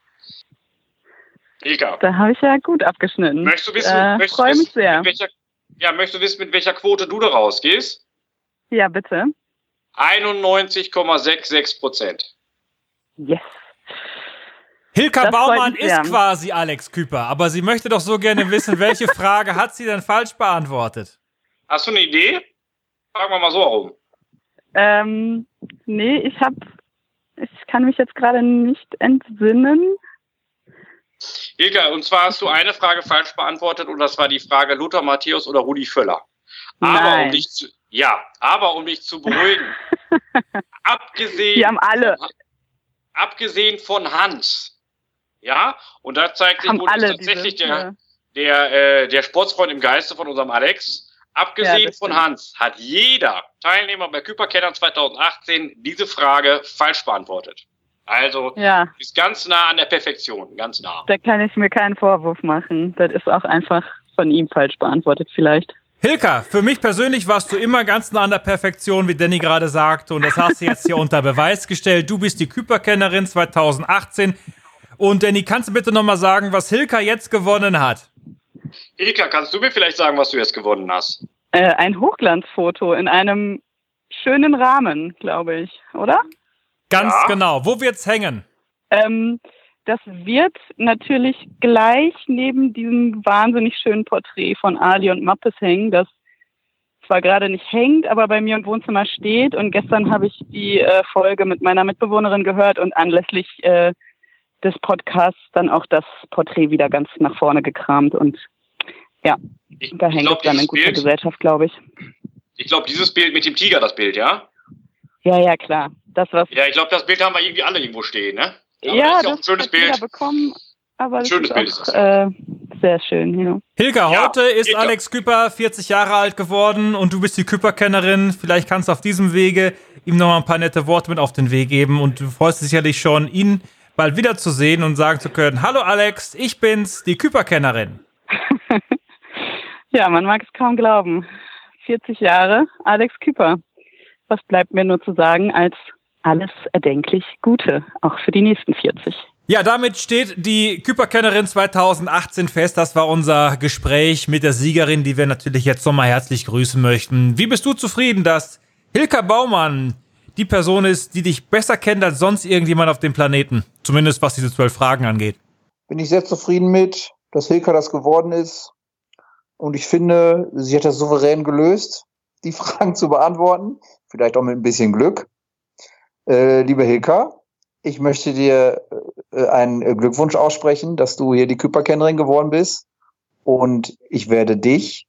Hilka, Da habe ich ja gut abgeschnitten. möchtest du wissen, äh, möchtest du freue mich wissen, sehr. mit welcher, ja, möchtest du wissen, mit welcher Quote du da rausgehst? Ja, bitte. 91,66 Prozent. Yes. Hilka Das Baumann ist sehr. quasi Alex Küper, aber sie möchte doch so gerne wissen, welche Frage hat sie denn falsch beantwortet? Hast du eine Idee? Fragen wir mal so herum. Ähm, nee, ich habe, ich kann mich jetzt gerade nicht entsinnen. Ilka, und zwar hast du eine Frage falsch beantwortet und das war die Frage Lothar Matthäus oder Rudi Völler. Aber Nein. um dich zu, ja, aber um dich zu beruhigen, abgesehen, Die haben alle, abgesehen von Hans, ja, und da zeigt sich, haben wo ist alle tatsächlich diese, der, der, äh, der Sportsfreund im Geiste von unserem Alex. Abgesehen Ja, von. Hans hat jeder Teilnehmer bei Küperkennern 2018 diese Frage falsch beantwortet. Also ja, ist ganz nah an der Perfektion, ganz nah. da kann ich mir keinen Vorwurf machen. Das ist auch einfach von ihm falsch beantwortet vielleicht. Hilka, für mich persönlich warst du immer ganz nah an der Perfektion, wie Danny gerade sagte. Und das hast du jetzt hier unter Beweis gestellt. Du bist die Küperkennerin 2018. Und Danny, kannst du bitte nochmal sagen, was Hilka jetzt gewonnen hat? Ilka, kannst du mir vielleicht sagen, was du jetzt gewonnen hast? Äh, ein Hochglanzfoto in einem schönen Rahmen, glaube ich, oder? Ganz Ja. genau. Wo wird's hängen? Ähm, das wird natürlich gleich neben diesem wahnsinnig schönen Porträt von Ali und Mappes hängen, das zwar gerade nicht hängt, aber bei mir im Wohnzimmer steht. Und gestern habe ich die äh, Folge mit meiner Mitbewohnerin gehört und anlässlich äh, des Podcasts dann auch das Porträt wieder ganz nach vorne gekramt. Und ja, Ich, da hängt glaub, es dann in guter Bild, Gesellschaft, glaube ich. ich glaube, dieses Bild mit dem Tiger, das Bild, ja? Ja, ja, klar. Das was. Ja, ich glaube, das Bild haben wir irgendwie alle irgendwo stehen, ne? Aber ja, das ist ja auch ein schönes Bild. bekommen, aber das Schönes ist Bild auch, ist das. Äh, sehr schön, ja. Hilka, Ja, heute ist Hilka. Alex Küper 40 Jahre alt geworden und du bist die Küper-Kennerin. Vielleicht kannst du auf diesem Wege ihm noch mal ein paar nette Worte mit auf den Weg geben und du freust dich sicherlich schon, ihn bald wiederzusehen und sagen zu können, hallo Alex, ich bin's, die Küper-Kennerin. Ja, man mag es kaum glauben. 40 Jahre, Alex Küper. Was bleibt mir nur zu sagen als alles erdenklich Gute, auch für die nächsten 40. Ja, damit steht die Küper-Kennerin 2018 fest. Das war unser Gespräch mit der Siegerin, die wir natürlich jetzt nochmal herzlich grüßen möchten. Wie bist du zufrieden, dass Hilka Baumann die Person ist, die dich besser kennt als sonst irgendjemand auf dem Planeten? Zumindest was diese zwölf Fragen angeht. Bin ich sehr zufrieden mit, dass Hilka das geworden ist. Und ich finde, sie hat das souverän gelöst, die Fragen zu beantworten. Vielleicht auch mit ein bisschen Glück. Äh, liebe Hilka, ich möchte dir äh, einen äh, Glückwunsch aussprechen, dass du hier die Küperkennerin geworden bist. Und ich werde dich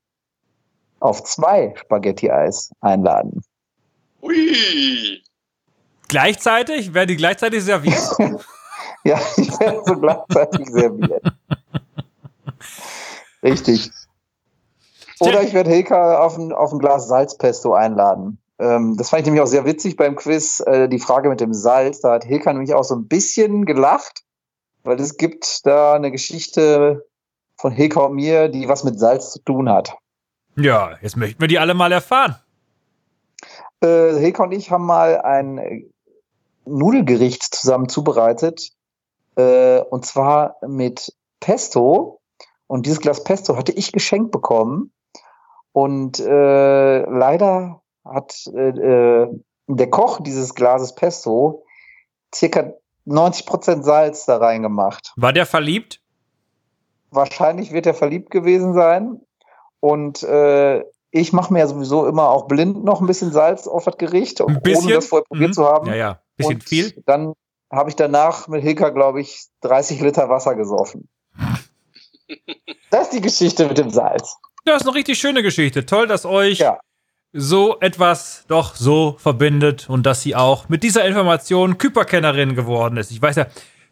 auf zwei Spaghetti-Eis einladen. Ui. Gleichzeitig? Werden die gleichzeitig serviert? Ja, ich werde so gleichzeitig serviert. Richtig. Oder ich werde Hilka auf ein, auf ein Glas Salzpesto einladen. Ähm, das fand ich nämlich auch sehr witzig beim Quiz, äh, die Frage mit dem Salz. Da hat Hilka nämlich auch so ein bisschen gelacht, weil es gibt da eine Geschichte von Hilka und mir, die was mit Salz zu tun hat. ja, jetzt möchten wir die alle mal erfahren. Äh, Hilka und ich haben mal ein Nudelgericht zusammen zubereitet. Äh, und zwar mit Pesto. Und dieses Glas Pesto hatte ich geschenkt bekommen. Und äh, leider hat äh, äh, der Koch dieses Glases Pesto circa 90% Salz da reingemacht. War der verliebt? Wahrscheinlich wird er verliebt gewesen sein. Und äh, ich mache mir ja sowieso immer auch blind noch ein bisschen Salz auf das Gericht, Ein bisschen? ohne das vorher probiert Mhm. zu haben. Ja, ja. Bisschen und viel. Dann habe ich danach mit Hilka, glaube ich, 30 Liter Wasser gesoffen. das ist die Geschichte mit dem Salz. Ja, ist eine richtig schöne Geschichte. Toll, dass euch Ja. So etwas doch so verbindet und dass sie auch mit dieser Information Küperkennerin geworden ist. Ich weiß ja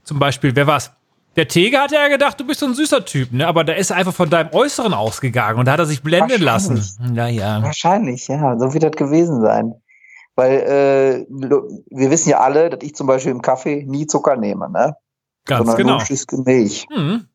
zum Beispiel, wer war's? Der Tege hat ja gedacht, du bist so ein süßer Typ, ne? Aber da ist er einfach von deinem Äußeren ausgegangen und da hat er sich blenden lassen. Wahrscheinlich. Naja. Wahrscheinlich, ja, so wird das gewesen sein. Weil äh, wir wissen ja alle, dass ich zum Beispiel im Kaffee nie Zucker nehme, ne? Ganz Sondern genau. nur Milch. Hm.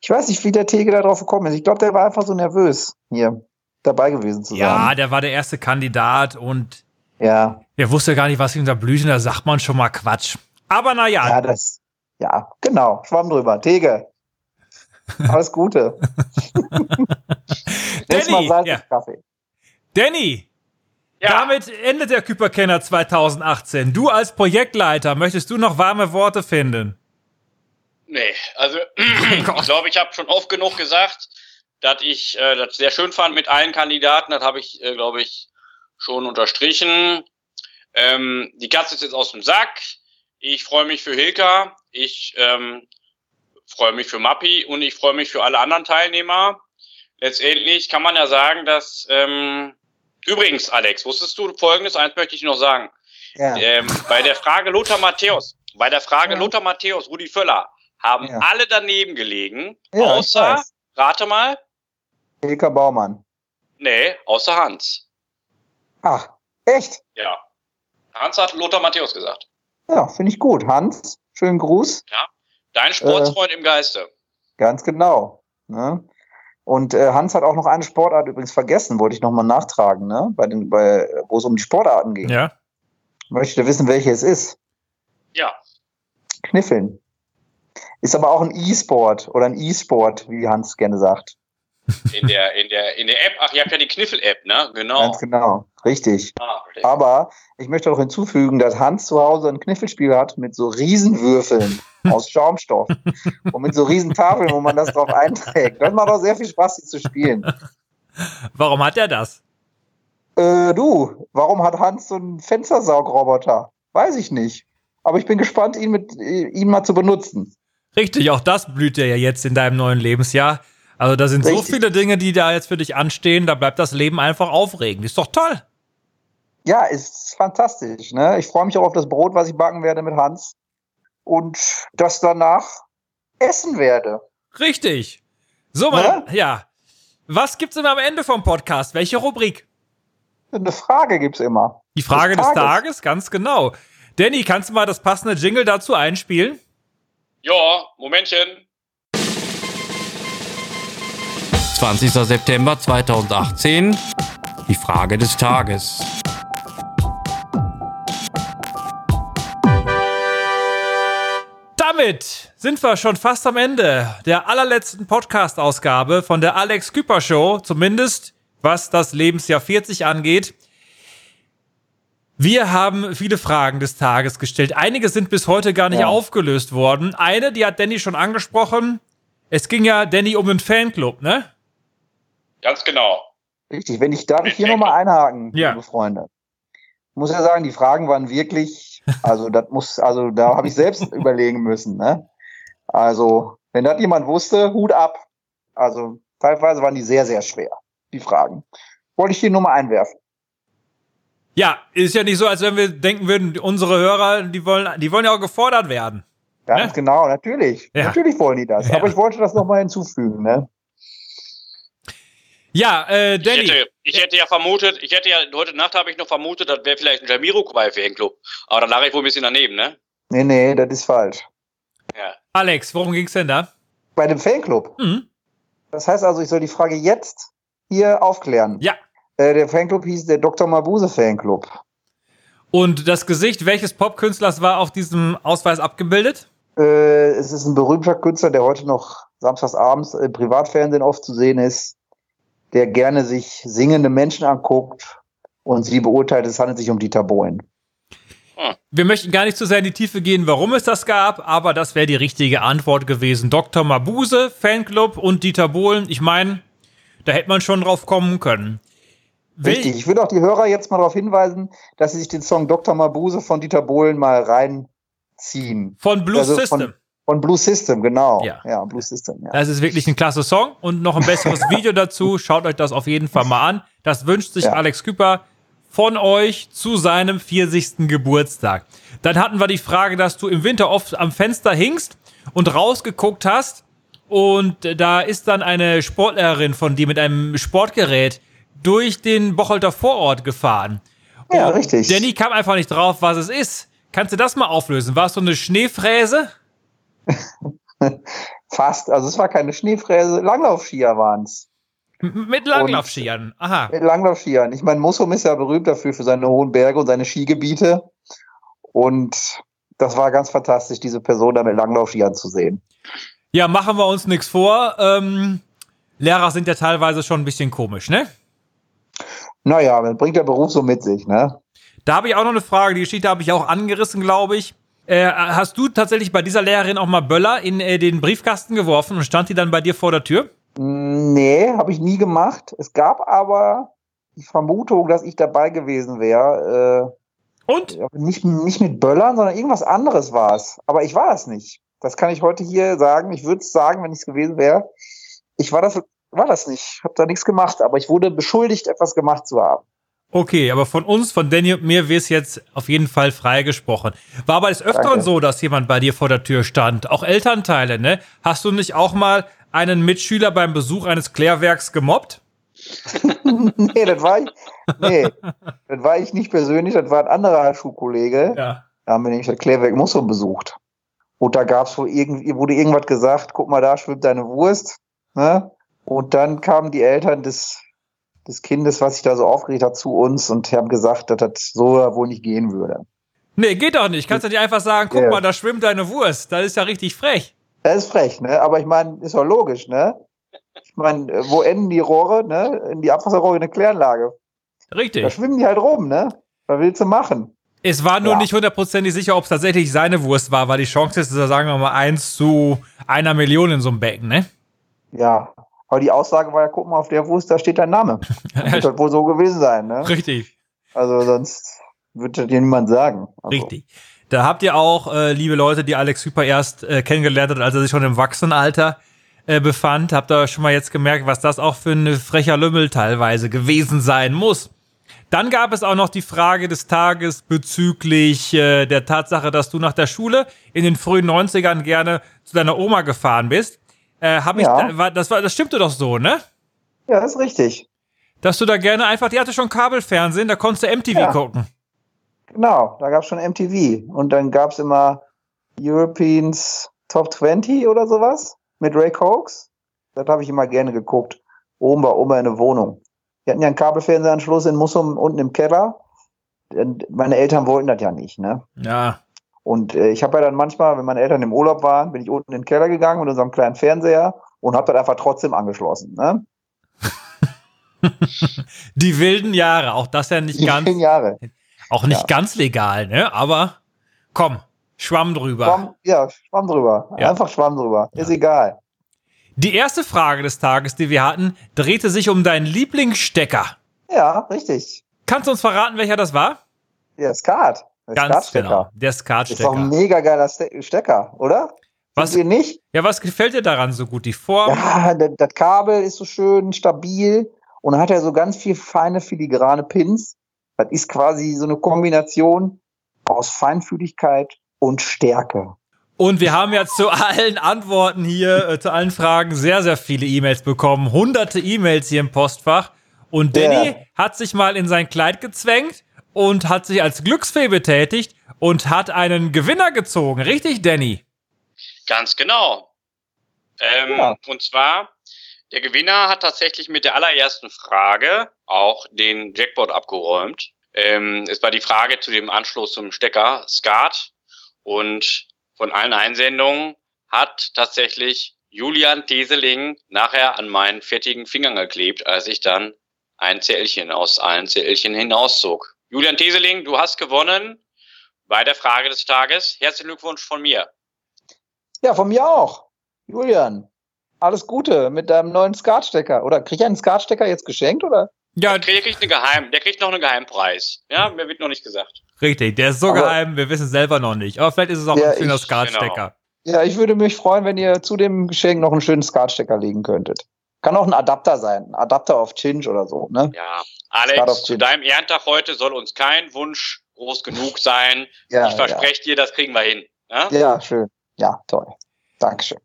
Ich weiß nicht, wie der Tege da drauf gekommen ist. Ich glaube, der war einfach so nervös, hier dabei gewesen zu Ja, sein. der war der erste Kandidat und Ja, er wusste gar nicht, was ihm da blüht und da sagt man schon mal Quatsch. Aber naja, ja, das, ja, genau, schwamm drüber. Tege. Alles Gute. Mal Danny, Salz ja. Kaffee. Danny, Ja, damit endet der Küperkenner 2018. Du als Projektleiter, möchtest du noch warme Worte finden? nee, also ich glaube, ich habe schon oft genug gesagt, dass ich äh, das sehr schön fand mit allen Kandidaten. Das habe ich, äh, glaube ich, schon unterstrichen. Ähm, die Katze ist jetzt aus dem Sack. Ich freue mich für Hilka. Ich ähm, freue mich für Mappi und ich freue mich für alle anderen Teilnehmer. Letztendlich kann man ja sagen, dass ähm, übrigens, Alex, wusstest du Folgendes? Eins möchte ich noch sagen. Ja. Ähm, bei der Frage Lothar Matthäus, bei der Frage Ja. Lothar Matthäus, Rudi Völler, haben Ja. alle daneben gelegen, außer, rate mal, Hilka Baumann. nee, außer Hans. Ach, echt? Ja. Hans hat Lothar Matthäus gesagt. Ja, finde ich gut. Hans, schönen Gruß. Dein Sportsfreund im Geiste. Ganz genau. Ne? Und äh, Hans hat auch noch eine Sportart übrigens vergessen, wollte ich nochmal nachtragen, ne? Bei den, bei, wo es um die Sportarten ging. Ja. Möchte wissen, welche es ist. Ja. Kniffeln. Ist aber auch ein E-Sport oder ein E-Sport, wie Hans gerne sagt. In der, in der, in der App, ach, ihr habt ja die Kniffel-App, ne? Genau. Ganz genau. Richtig. Ah, verstehe. Aber ich möchte noch hinzufügen, dass Hans zu Hause ein Kniffelspiel hat mit so Riesenwürfeln aus Schaumstoff und mit so Riesentafeln, wo man das drauf einträgt. Das macht auch sehr viel Spaß, die zu spielen. Warum hat er das? Äh, du, warum hat Hans so einen Fenstersaugroboter? Weiß ich nicht. Aber ich bin gespannt, ihn, mit, ihn mal zu benutzen. Richtig, auch das blüht dir ja jetzt in deinem neuen Lebensjahr. Also da sind so Richtig. viele Dinge, die da jetzt für dich anstehen, da bleibt das Leben einfach aufregend. Ist doch toll. Ja, ist fantastisch. Ne? Ich freue mich auch auf das Brot, was ich backen werde mit Hans. Und das danach essen werde. Richtig. So, mal, ja. Was gibt's denn am Ende vom Podcast? Welche Rubrik? Eine Frage gibt's immer. Die Frage des Des Tages, Tages. ganz genau. Danny, kannst du mal das passende Jingle dazu einspielen? Ja, Momentchen. 20. September 2018. Die Frage des Tages. Damit sind wir schon fast am Ende der allerletzten Podcast-Ausgabe von der Alex Küper Show, zumindest was das Lebensjahr 40 angeht. Wir haben viele Fragen des Tages gestellt. Einige sind bis heute gar nicht Ja. aufgelöst worden. Eine, die hat Danny schon angesprochen. Es ging ja, Danny, um den Fanclub, ne? Ganz genau. Richtig. Wenn ich darf ich hier nochmal einhaken, Ja. liebe Freunde. Ich muss ja sagen, die Fragen waren wirklich, also das muss, also da habe ich selbst überlegen müssen. Ne? Also, wenn das jemand wusste, Hut ab. Also teilweise waren die sehr, sehr schwer, die Fragen. Wollte ich hier nur mal einwerfen. Ja, ist ja nicht so, als wenn wir denken würden, unsere Hörer, die wollen, die wollen ja auch gefordert werden. Ganz Ne? genau, natürlich. Ja. Natürlich wollen die das. Ja. Aber ich wollte das nochmal hinzufügen. Ne? Ja, äh, Ich Danny. hätte, ich hätte ja vermutet, ich hätte ja, heute Nacht habe ich noch vermutet, das wäre vielleicht ein Jamiroquai für Fanclub. Aber da lag ich wohl ein bisschen daneben, ne? Nee, nee, das ist falsch. Ja. Alex, worum ging's denn da? Bei dem Fanclub. Mhm. Das heißt also, ich soll die Frage jetzt hier aufklären. Ja. Äh, der Fanclub hieß der Dr. Mabuse Fanclub. Und das Gesicht welches Popkünstlers war auf diesem Ausweis abgebildet? Äh, es ist ein berühmter Künstler, der heute noch samstagsabends im Privatfernsehen oft zu sehen ist, der gerne sich singende Menschen anguckt und sie beurteilt, es handelt sich um Dieter Bohlen. Wir möchten gar nicht zu sehr in die Tiefe gehen, warum es das gab, aber das wäre die richtige Antwort gewesen. Dr. Mabuse, Fanclub und Dieter Bohlen. Ich meine, da hätte man schon drauf kommen können. Richtig. Ich würde auch die Hörer jetzt mal darauf hinweisen, dass sie sich den Song Dr. Mabuse von Dieter Bohlen mal reinziehen. Von Blue Also System. Von, von Blue System, genau. Ja. Ja, Blue System, ja. Das ist wirklich ein klasse Song und noch ein besseres Video dazu. Schaut euch das auf jeden Fall mal an. Das wünscht sich Ja. Alex Küper von euch zu seinem 40. Geburtstag. Dann hatten wir die Frage, dass du im Winter oft am Fenster hingst und rausgeguckt hast und da ist dann eine Sportlehrerin von dir mit einem Sportgerät durch den Bocholter Vorort gefahren. Ja, Und richtig. Danny kam einfach nicht drauf, was es ist. Kannst du das mal auflösen? War es so eine Schneefräse? Fast. Also es war keine Schneefräse, Langlaufskier waren's. M- Mit Langlaufskiern. Aha. Mit Langlaufskiern. Ich meine, Mussum ist ja berühmt dafür, für seine hohen Berge und seine Skigebiete. Und das war ganz fantastisch, diese Person da mit Langlaufskiern zu sehen. Ja, machen wir uns nichts vor. Ähm, Lehrer sind ja teilweise schon ein bisschen komisch, ne? Naja, das bringt der Beruf so mit sich, ne? Da habe ich auch noch eine Frage. Die Geschichte habe ich auch angerissen, glaube ich. Äh, hast du tatsächlich bei dieser Lehrerin auch mal Böller in äh, den Briefkasten geworfen und stand die dann bei dir vor der Tür? Nee, habe ich nie gemacht. Es gab aber die Vermutung, dass ich dabei gewesen wäre. Und? Äh, nicht, nicht mit Böllern, sondern irgendwas anderes war es. Aber ich war es nicht. Das kann ich heute hier sagen. Ich würde es sagen, wenn ich es gewesen wäre. Ich war das, war das nicht. Ich habe da nichts gemacht, aber ich wurde beschuldigt, etwas gemacht zu haben. Okay, aber von uns, von Danny und mir, wird es jetzt auf jeden Fall freigesprochen. War aber des Öfteren Danke. so, dass jemand bei dir vor der Tür stand. Auch Elternteile, ne? Hast du nicht auch mal einen Mitschüler beim Besuch eines Klärwerks gemobbt? nee, das war ich. Nee, das war ich nicht persönlich, das war ein anderer Schulkollege. Ja. Da haben wir nämlich das Klärwerk Mussum besucht. Und da gab's wohl irgendwie, wurde irgendwas gesagt, guck mal, da schwimmt deine Wurst. Ne? Und dann kamen die Eltern des, des Kindes, was sich da so aufgeregt hat, zu uns und haben gesagt, dass das so wohl nicht gehen würde. Nee, geht doch nicht. Kannst du nicht einfach sagen, guck Ja. mal, da schwimmt deine Wurst. Das ist ja richtig frech. Das ist frech, ne? Aber ich meine, ist doch logisch, ne? Ich meine, äh, wo enden die Rohre, ne? In die Abwasserrohre in eine Kläranlage. Da Richtig. schwimmen die halt rum, ne? Was willst du machen? Es war nur Ja. nicht hundertprozentig sicher, ob es tatsächlich seine Wurst war, weil die Chance ist, sagen wir mal, 1 zu einer Million in so einem Becken, ne? Ja. Aber die Aussage war ja, guck mal, auf der Wurst, da steht dein Name. Wird das wohl so gewesen sein, ne? Richtig. Also sonst wird das dir niemand sagen. Also, Richtig. Da habt ihr auch, äh, liebe Leute, die Alex Hyper erst äh, kennengelernt hat, als er sich schon im Wachsenalter äh, befand, habt ihr schon mal jetzt gemerkt, was das auch für ein frecher Lümmel teilweise gewesen sein muss. Dann gab es auch noch die Frage des Tages bezüglich äh, der Tatsache, dass du nach der Schule in den frühen 90ern gerne zu deiner Oma gefahren bist. Äh, hab ich, Ja. da, war, das, war, das stimmte doch so, ne? Ja, das ist richtig. Dass du da gerne einfach, die hatte schon Kabelfernsehen, da konntest du MTV Ja. gucken. Genau, da gab es schon MTV. Und dann gab es immer Europeans Top 20 oder sowas mit Ray Cokes. Das habe ich immer gerne geguckt. Oben bei Oma in der Wohnung. Wir hatten ja einen Kabelfernsehanschluss in Mussum unten im Keller. Meine Eltern wollten das ja nicht, ne? Ja. Und äh, ich habe ja dann manchmal, wenn meine Eltern im Urlaub waren, bin ich unten in den Keller gegangen mit unserem kleinen Fernseher und habe das einfach trotzdem angeschlossen. Ne? Die wilden Jahre, auch das ja nicht Die ganz, zehn Jahre. auch nicht Ja. ganz legal, ne? Aber komm, Schwamm drüber. Schwamm, ja, Schwamm drüber. Ja. Einfach Schwamm drüber. Ist egal. Die erste Frage des Tages, die wir hatten, drehte sich um deinen Lieblingsstecker. Ja, richtig. Kannst du uns verraten, welcher das war? Der Skat. Der Ganz Skatstecker. genau, der Ist doch ein Skatstecker. mega geiler Ste Stecker, oder? Was, ihr nicht? ja, was gefällt dir daran so gut? Die Form? Ja, das, das Kabel ist so schön stabil und dann hat er so ganz viel feine filigrane Pins. Das ist quasi so eine Kombination aus Feinfühligkeit und Stärke. Und wir haben ja zu allen Antworten hier, äh, zu allen Fragen sehr, sehr viele E-Mails bekommen. Hunderte E-Mails hier im Postfach. Und Danny Ja. hat sich mal in sein Kleid gezwängt und hat sich als Glücksfee betätigt und hat einen Gewinner gezogen. Richtig, Danny? Ganz genau. Ähm, Ja. Und zwar, der Gewinner hat tatsächlich mit der allerersten Frage auch den Jackpot abgeräumt. Ähm, es war die Frage zu dem Anschluss zum Stecker SCART. Und von allen Einsendungen hat tatsächlich Julian Teseling nachher an meinen fettigen Fingern geklebt, als ich dann ein Zählchen aus allen Zählchen hinauszog. Julian Teseling, du hast gewonnen bei der Frage des Tages. Herzlichen Glückwunsch von mir. Ja, von mir auch. Julian, alles Gute mit deinem neuen Skatstecker. Oder krieg ich einen Skatstecker jetzt geschenkt, oder? Ja, Der kriegt, eine Geheim, der kriegt noch einen Geheimpreis. Ja, mir wird noch nicht gesagt. richtig. Der ist so Aber- geheim, wir wissen es selber noch nicht. Aber vielleicht ist es auch Ja, ein schöner Skatstecker. Ja, ich würde mich freuen, wenn ihr zu dem Geschenk noch einen schönen Skatstecker legen könntet. Kann auch ein Adapter sein. Ein Adapter auf Chinch oder so, ne? Ja, Alex, zu deinem Ehrentag heute soll uns kein Wunsch groß genug sein. Ja, ich verspreche dir, das kriegen wir hin. Ja? ja. ja, schön. Ja, toll. Dankeschön.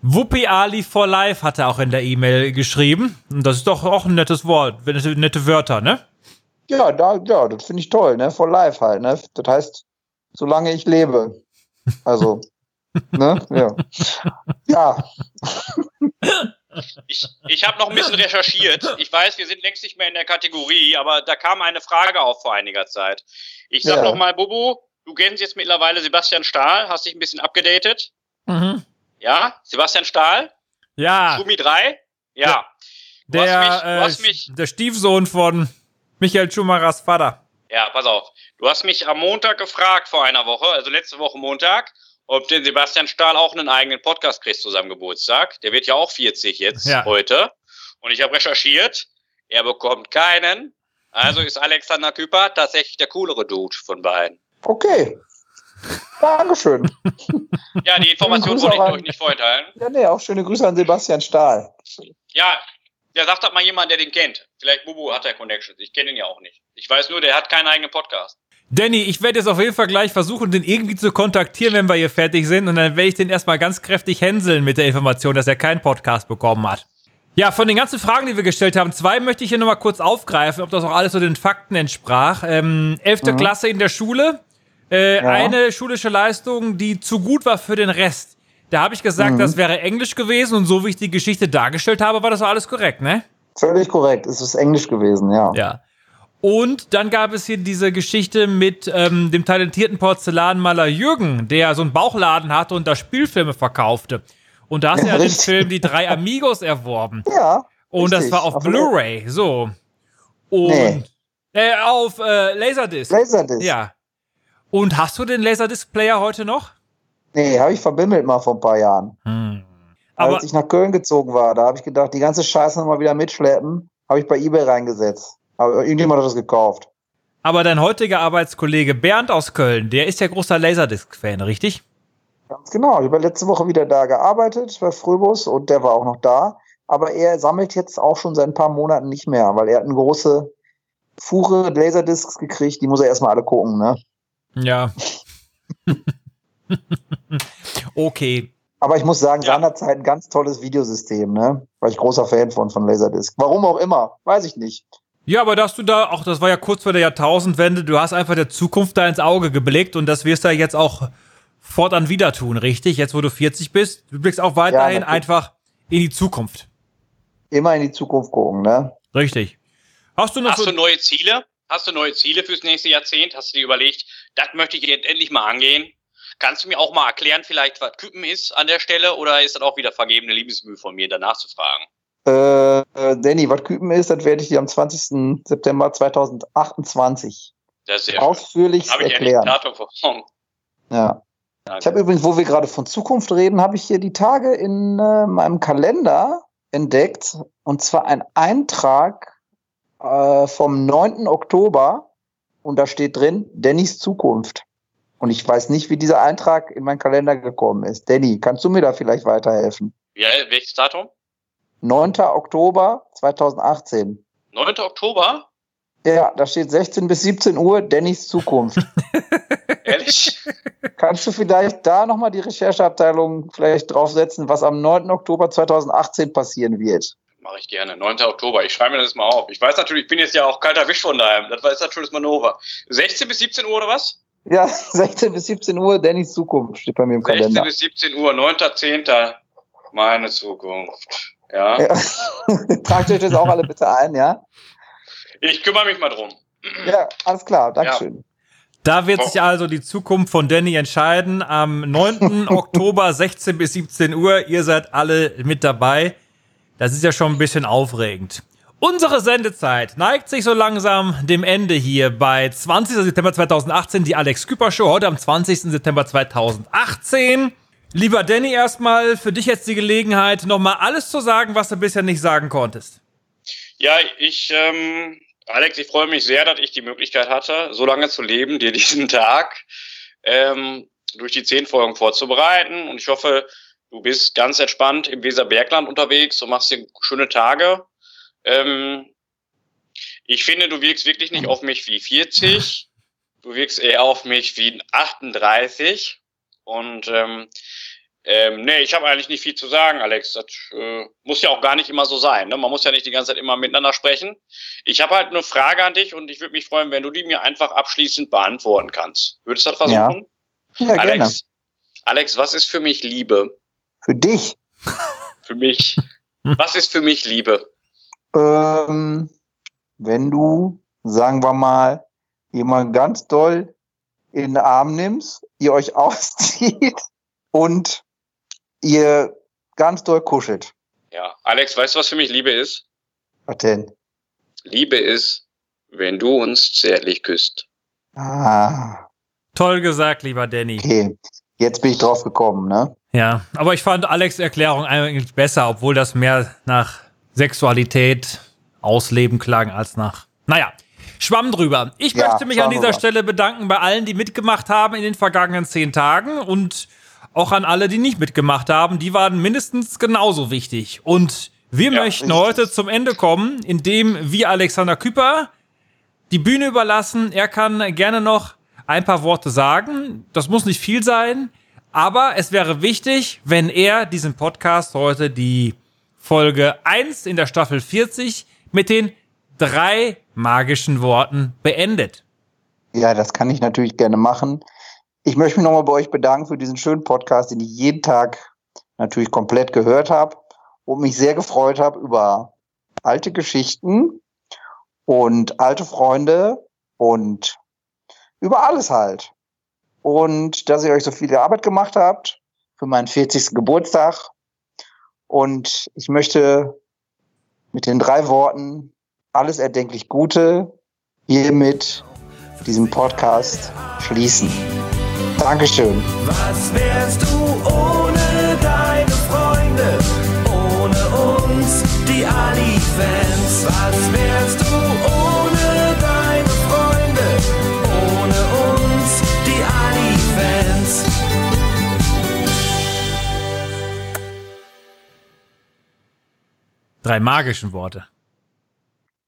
Whoopi Ali for Life hat er auch in der E-Mail geschrieben. Und das ist doch auch ein nettes Wort, nette, nette Wörter, ne? Ja, da, ja, das finde ich toll, ne? For life halt, ne? Das heißt, solange ich lebe. Also, ne? Ja. Ja, Ich, ich habe noch ein bisschen recherchiert. Ich weiß, wir sind längst nicht mehr in der Kategorie, aber da kam eine Frage auf vor einiger Zeit. Ich sag Ja. noch mal, Bobo, du kennst jetzt mittlerweile Sebastian Stahl, hast dich ein bisschen abgedatet. Mhm. Ja, Sebastian Stahl, Ja, Schumi 3. Ja. Du der, hast mich, äh, mich der Stiefsohn von Michael Schumachers Vater. Ja, pass auf. Du hast mich am Montag gefragt vor einer Woche, also letzte Woche Montag, ob den Sebastian Stahl auch einen eigenen Podcast kriegt zu seinem Geburtstag. Der wird ja auch 40 jetzt Ja. heute. Und ich habe recherchiert, er bekommt keinen. Also ist Alexander Küper tatsächlich der coolere Dude von beiden. okay. Dankeschön. Ja, die Information wollte ich an- euch nicht vorenthalten. Ja, nee, auch schöne Grüße an Sebastian Stahl. Ja, der sagt das mal jemand, der den kennt. Vielleicht Bubu hat er Connections. Ich kenne ihn ja auch nicht. Ich weiß nur, der hat keinen eigenen Podcast. Danny, ich werde jetzt auf jeden Fall gleich versuchen, den irgendwie zu kontaktieren, wenn wir hier fertig sind. Und dann werde ich den erstmal ganz kräftig hänseln mit der Information, dass er keinen Podcast bekommen hat. Ja, von den ganzen Fragen, die wir gestellt haben, zwei möchte ich hier nochmal kurz aufgreifen, ob das auch alles so den Fakten entsprach. Ähm, elfte Klasse in der Schule, äh, Ja. eine schulische Leistung, die zu gut war für den Rest. Da habe ich gesagt, das wäre Englisch gewesen und so wie ich die Geschichte dargestellt habe, war das alles korrekt, ne? Völlig korrekt. Es ist Englisch gewesen, ja. Ja. Und dann gab es hier diese Geschichte mit ähm, dem talentierten Porzellanmaler Jürgen, der so einen Bauchladen hatte und da Spielfilme verkaufte. Und da hast du Ja, den. Film Die drei Amigos erworben. Ja. Und das richtig. war auf Auf Blu-ray, so. Und Nee. Äh, auf äh, Laserdisc. Laserdisc. Ja. Und hast du den Laserdisc-Player heute noch? Nee, habe ich verbimmelt mal vor ein paar Jahren. Hm. Aber Als ich nach Köln gezogen war, da habe ich gedacht, die ganze Scheiße nochmal wieder mitschleppen, habe ich bei Ebay reingesetzt. Aber irgendjemand hat das gekauft. Aber dein heutiger Arbeitskollege Bernd aus Köln, der ist ja großer Laserdisc-Fan, richtig? Ganz genau. Ich habe letzte Woche wieder da gearbeitet bei Fröbus und der war auch noch da. Aber er sammelt jetzt auch schon seit ein paar Monaten nicht mehr, weil er hat eine große Fuhre Laserdiscs gekriegt, die muss er erstmal alle gucken, ne? Ja. okay. Aber ich muss sagen, Ja. seinerzeit ein ganz tolles Videosystem, ne? War ich großer Fan von, von Laserdisc. Warum auch immer, weiß ich nicht. Ja, aber dass du da, auch das war ja kurz vor der Jahrtausendwende, du hast einfach der Zukunft da ins Auge geblickt und das wirst du ja jetzt auch fortan wieder tun, richtig? Jetzt, wo du 40 bist, du blickst auch weiterhin natürlich. einfach in die Zukunft. Immer in die Zukunft gucken, ne? Richtig. Hast du noch Hast so, du neue Ziele? Hast du neue Ziele fürs nächste Jahrzehnt? Hast du dir überlegt, das möchte ich jetzt endlich mal angehen? Kannst du mir auch mal erklären, vielleicht, was Küppen ist an der Stelle? Oder ist das auch wieder vergebene Liebesmühe von mir, danach zu fragen? Äh, äh, Danny, was Küpen ist, das werde ich dir am 20. September 2028 Das ist sehr schön. ausführlich erklären. Ja. Ich habe übrigens, wo wir gerade von Zukunft reden, habe ich hier die Tage in äh, meinem Kalender entdeckt. Und zwar ein Eintrag äh, vom 9. Oktober. Und da steht drin, Dannys Zukunft. Und ich weiß nicht, wie dieser Eintrag in meinen Kalender gekommen ist. Danny, kannst du mir da vielleicht weiterhelfen? Ja, welches Datum? 9. Oktober 2018. 9. Oktober? Ja, da steht 16 bis 17 Uhr, Dannys Zukunft. Ehrlich? Kannst du vielleicht da nochmal die Rechercheabteilung vielleicht draufsetzen, was am 9. Oktober 2018 passieren wird? Mache ich gerne. 9. Oktober. Ich schreibe mir das mal auf. Ich weiß natürlich, ich bin jetzt ja auch kalter Wisch von daheim. Das war jetzt natürlich das Manöver. 16 bis 17 Uhr oder was? Ja, 16 bis 17 Uhr, Dannys Zukunft steht bei mir im 16 Kalender. bis 17 Uhr, 9.10. Meine Zukunft. Ja. Ja. Tragt euch das auch alle bitte ein, ja? Ich kümmere mich mal drum. Ja, alles klar, Dankeschön. da wird Oh. sich also die Zukunft von Danny entscheiden. Am 9. Oktober 16 bis 17 Uhr. Ihr seid alle mit dabei. Das ist ja schon ein bisschen aufregend. Unsere Sendezeit neigt sich so langsam dem Ende hier bei 20. September 2018, die Alex Küper Show, heute am 20. September 2018. Lieber Danny, erstmal für dich jetzt die Gelegenheit, nochmal alles zu sagen, was du bisher nicht sagen konntest. Ja, ich, ähm, Alex, ich freue mich sehr, dass ich die Möglichkeit hatte, so lange zu leben, dir diesen Tag ähm, durch die zehn Folgen vorzubereiten. Und ich hoffe, du bist ganz entspannt im Weserbergland unterwegs und machst dir schöne Tage. Ähm, ich finde, du wirkst wirklich nicht auf mich wie 40. Du wirkst eher auf mich wie 38. Und ähm, ähm, nee, ich habe eigentlich nicht viel zu sagen, Alex. Das äh, muss ja auch gar nicht immer so sein. Ne? Man muss ja nicht die ganze Zeit immer miteinander sprechen. Ich habe halt eine Frage an dich und ich würde mich freuen, wenn du die mir einfach abschließend beantworten kannst. Würdest du das versuchen? Ja, gerne. Alex, Alex, was ist für mich Liebe? Für dich. Für mich. was ist für mich Liebe? Ähm, wenn du, sagen wir mal, jemand ganz doll in den Arm nimmst, ihr euch auszieht und ihr ganz doll kuschelt. Ja, Alex, weißt du, was für mich Liebe ist? Was denn? Liebe ist, wenn du uns zärtlich küsst. Ah, Toll gesagt, lieber Danny. okay. Jetzt bin ich drauf gekommen, ne? Ja, aber ich fand Alex' Erklärung eigentlich besser, obwohl das mehr nach Sexualität ausleben klang als nach. Naja, Schwamm drüber. Ich Ja, möchte mich an dieser drüber. Stelle bedanken bei allen, die mitgemacht haben in den vergangenen zehn Tagen und auch an alle, die nicht mitgemacht haben. Die waren mindestens genauso wichtig. Und wir Ja, möchten richtig. heute zum Ende kommen, indem wir Alexander Küpper die Bühne überlassen. Er kann gerne noch ein paar Worte sagen. Das muss nicht viel sein, aber es wäre wichtig, wenn er diesen Podcast heute die Folge 1 in der Staffel 40 mit den drei magischen Worten beendet. Ja, das kann ich natürlich gerne machen. Ich möchte mich nochmal bei euch bedanken für diesen schönen Podcast, den ich jeden Tag natürlich komplett gehört habe und mich sehr gefreut habe über alte Geschichten und alte Freunde und über alles halt. Und dass ihr euch so viel Arbeit gemacht habt für meinen 40. Geburtstag. Und ich möchte mit den drei Worten alles erdenklich Gute hiermit diesen Podcast schließen. Dankeschön. Was wärst du ohne deine Freunde? Ohne uns, die Ali-Fans. Was wärst du ohne deine Freunde? Ohne uns, die Ali-Fans. Drei magischen Worte.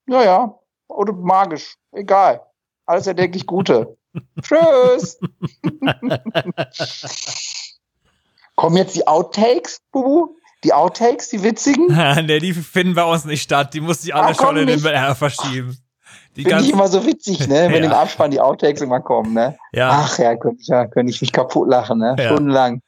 Ja, ja. Oder magisch. Egal. Alles erdenklich Gute. Tschüss. Kommen jetzt die Outtakes, Bubu? Die Outtakes, die witzigen? ne, die finden bei uns nicht statt. Die muss ich alle Ah, schon in den. MR verschieben. Die Finde ich immer so witzig, ne? Wenn Ja. im Abspann die Outtakes immer kommen, ne? ja, Ach ja, könnte ich, ja, könnte ich mich kaputt lachen, ne? Ja. Stundenlang.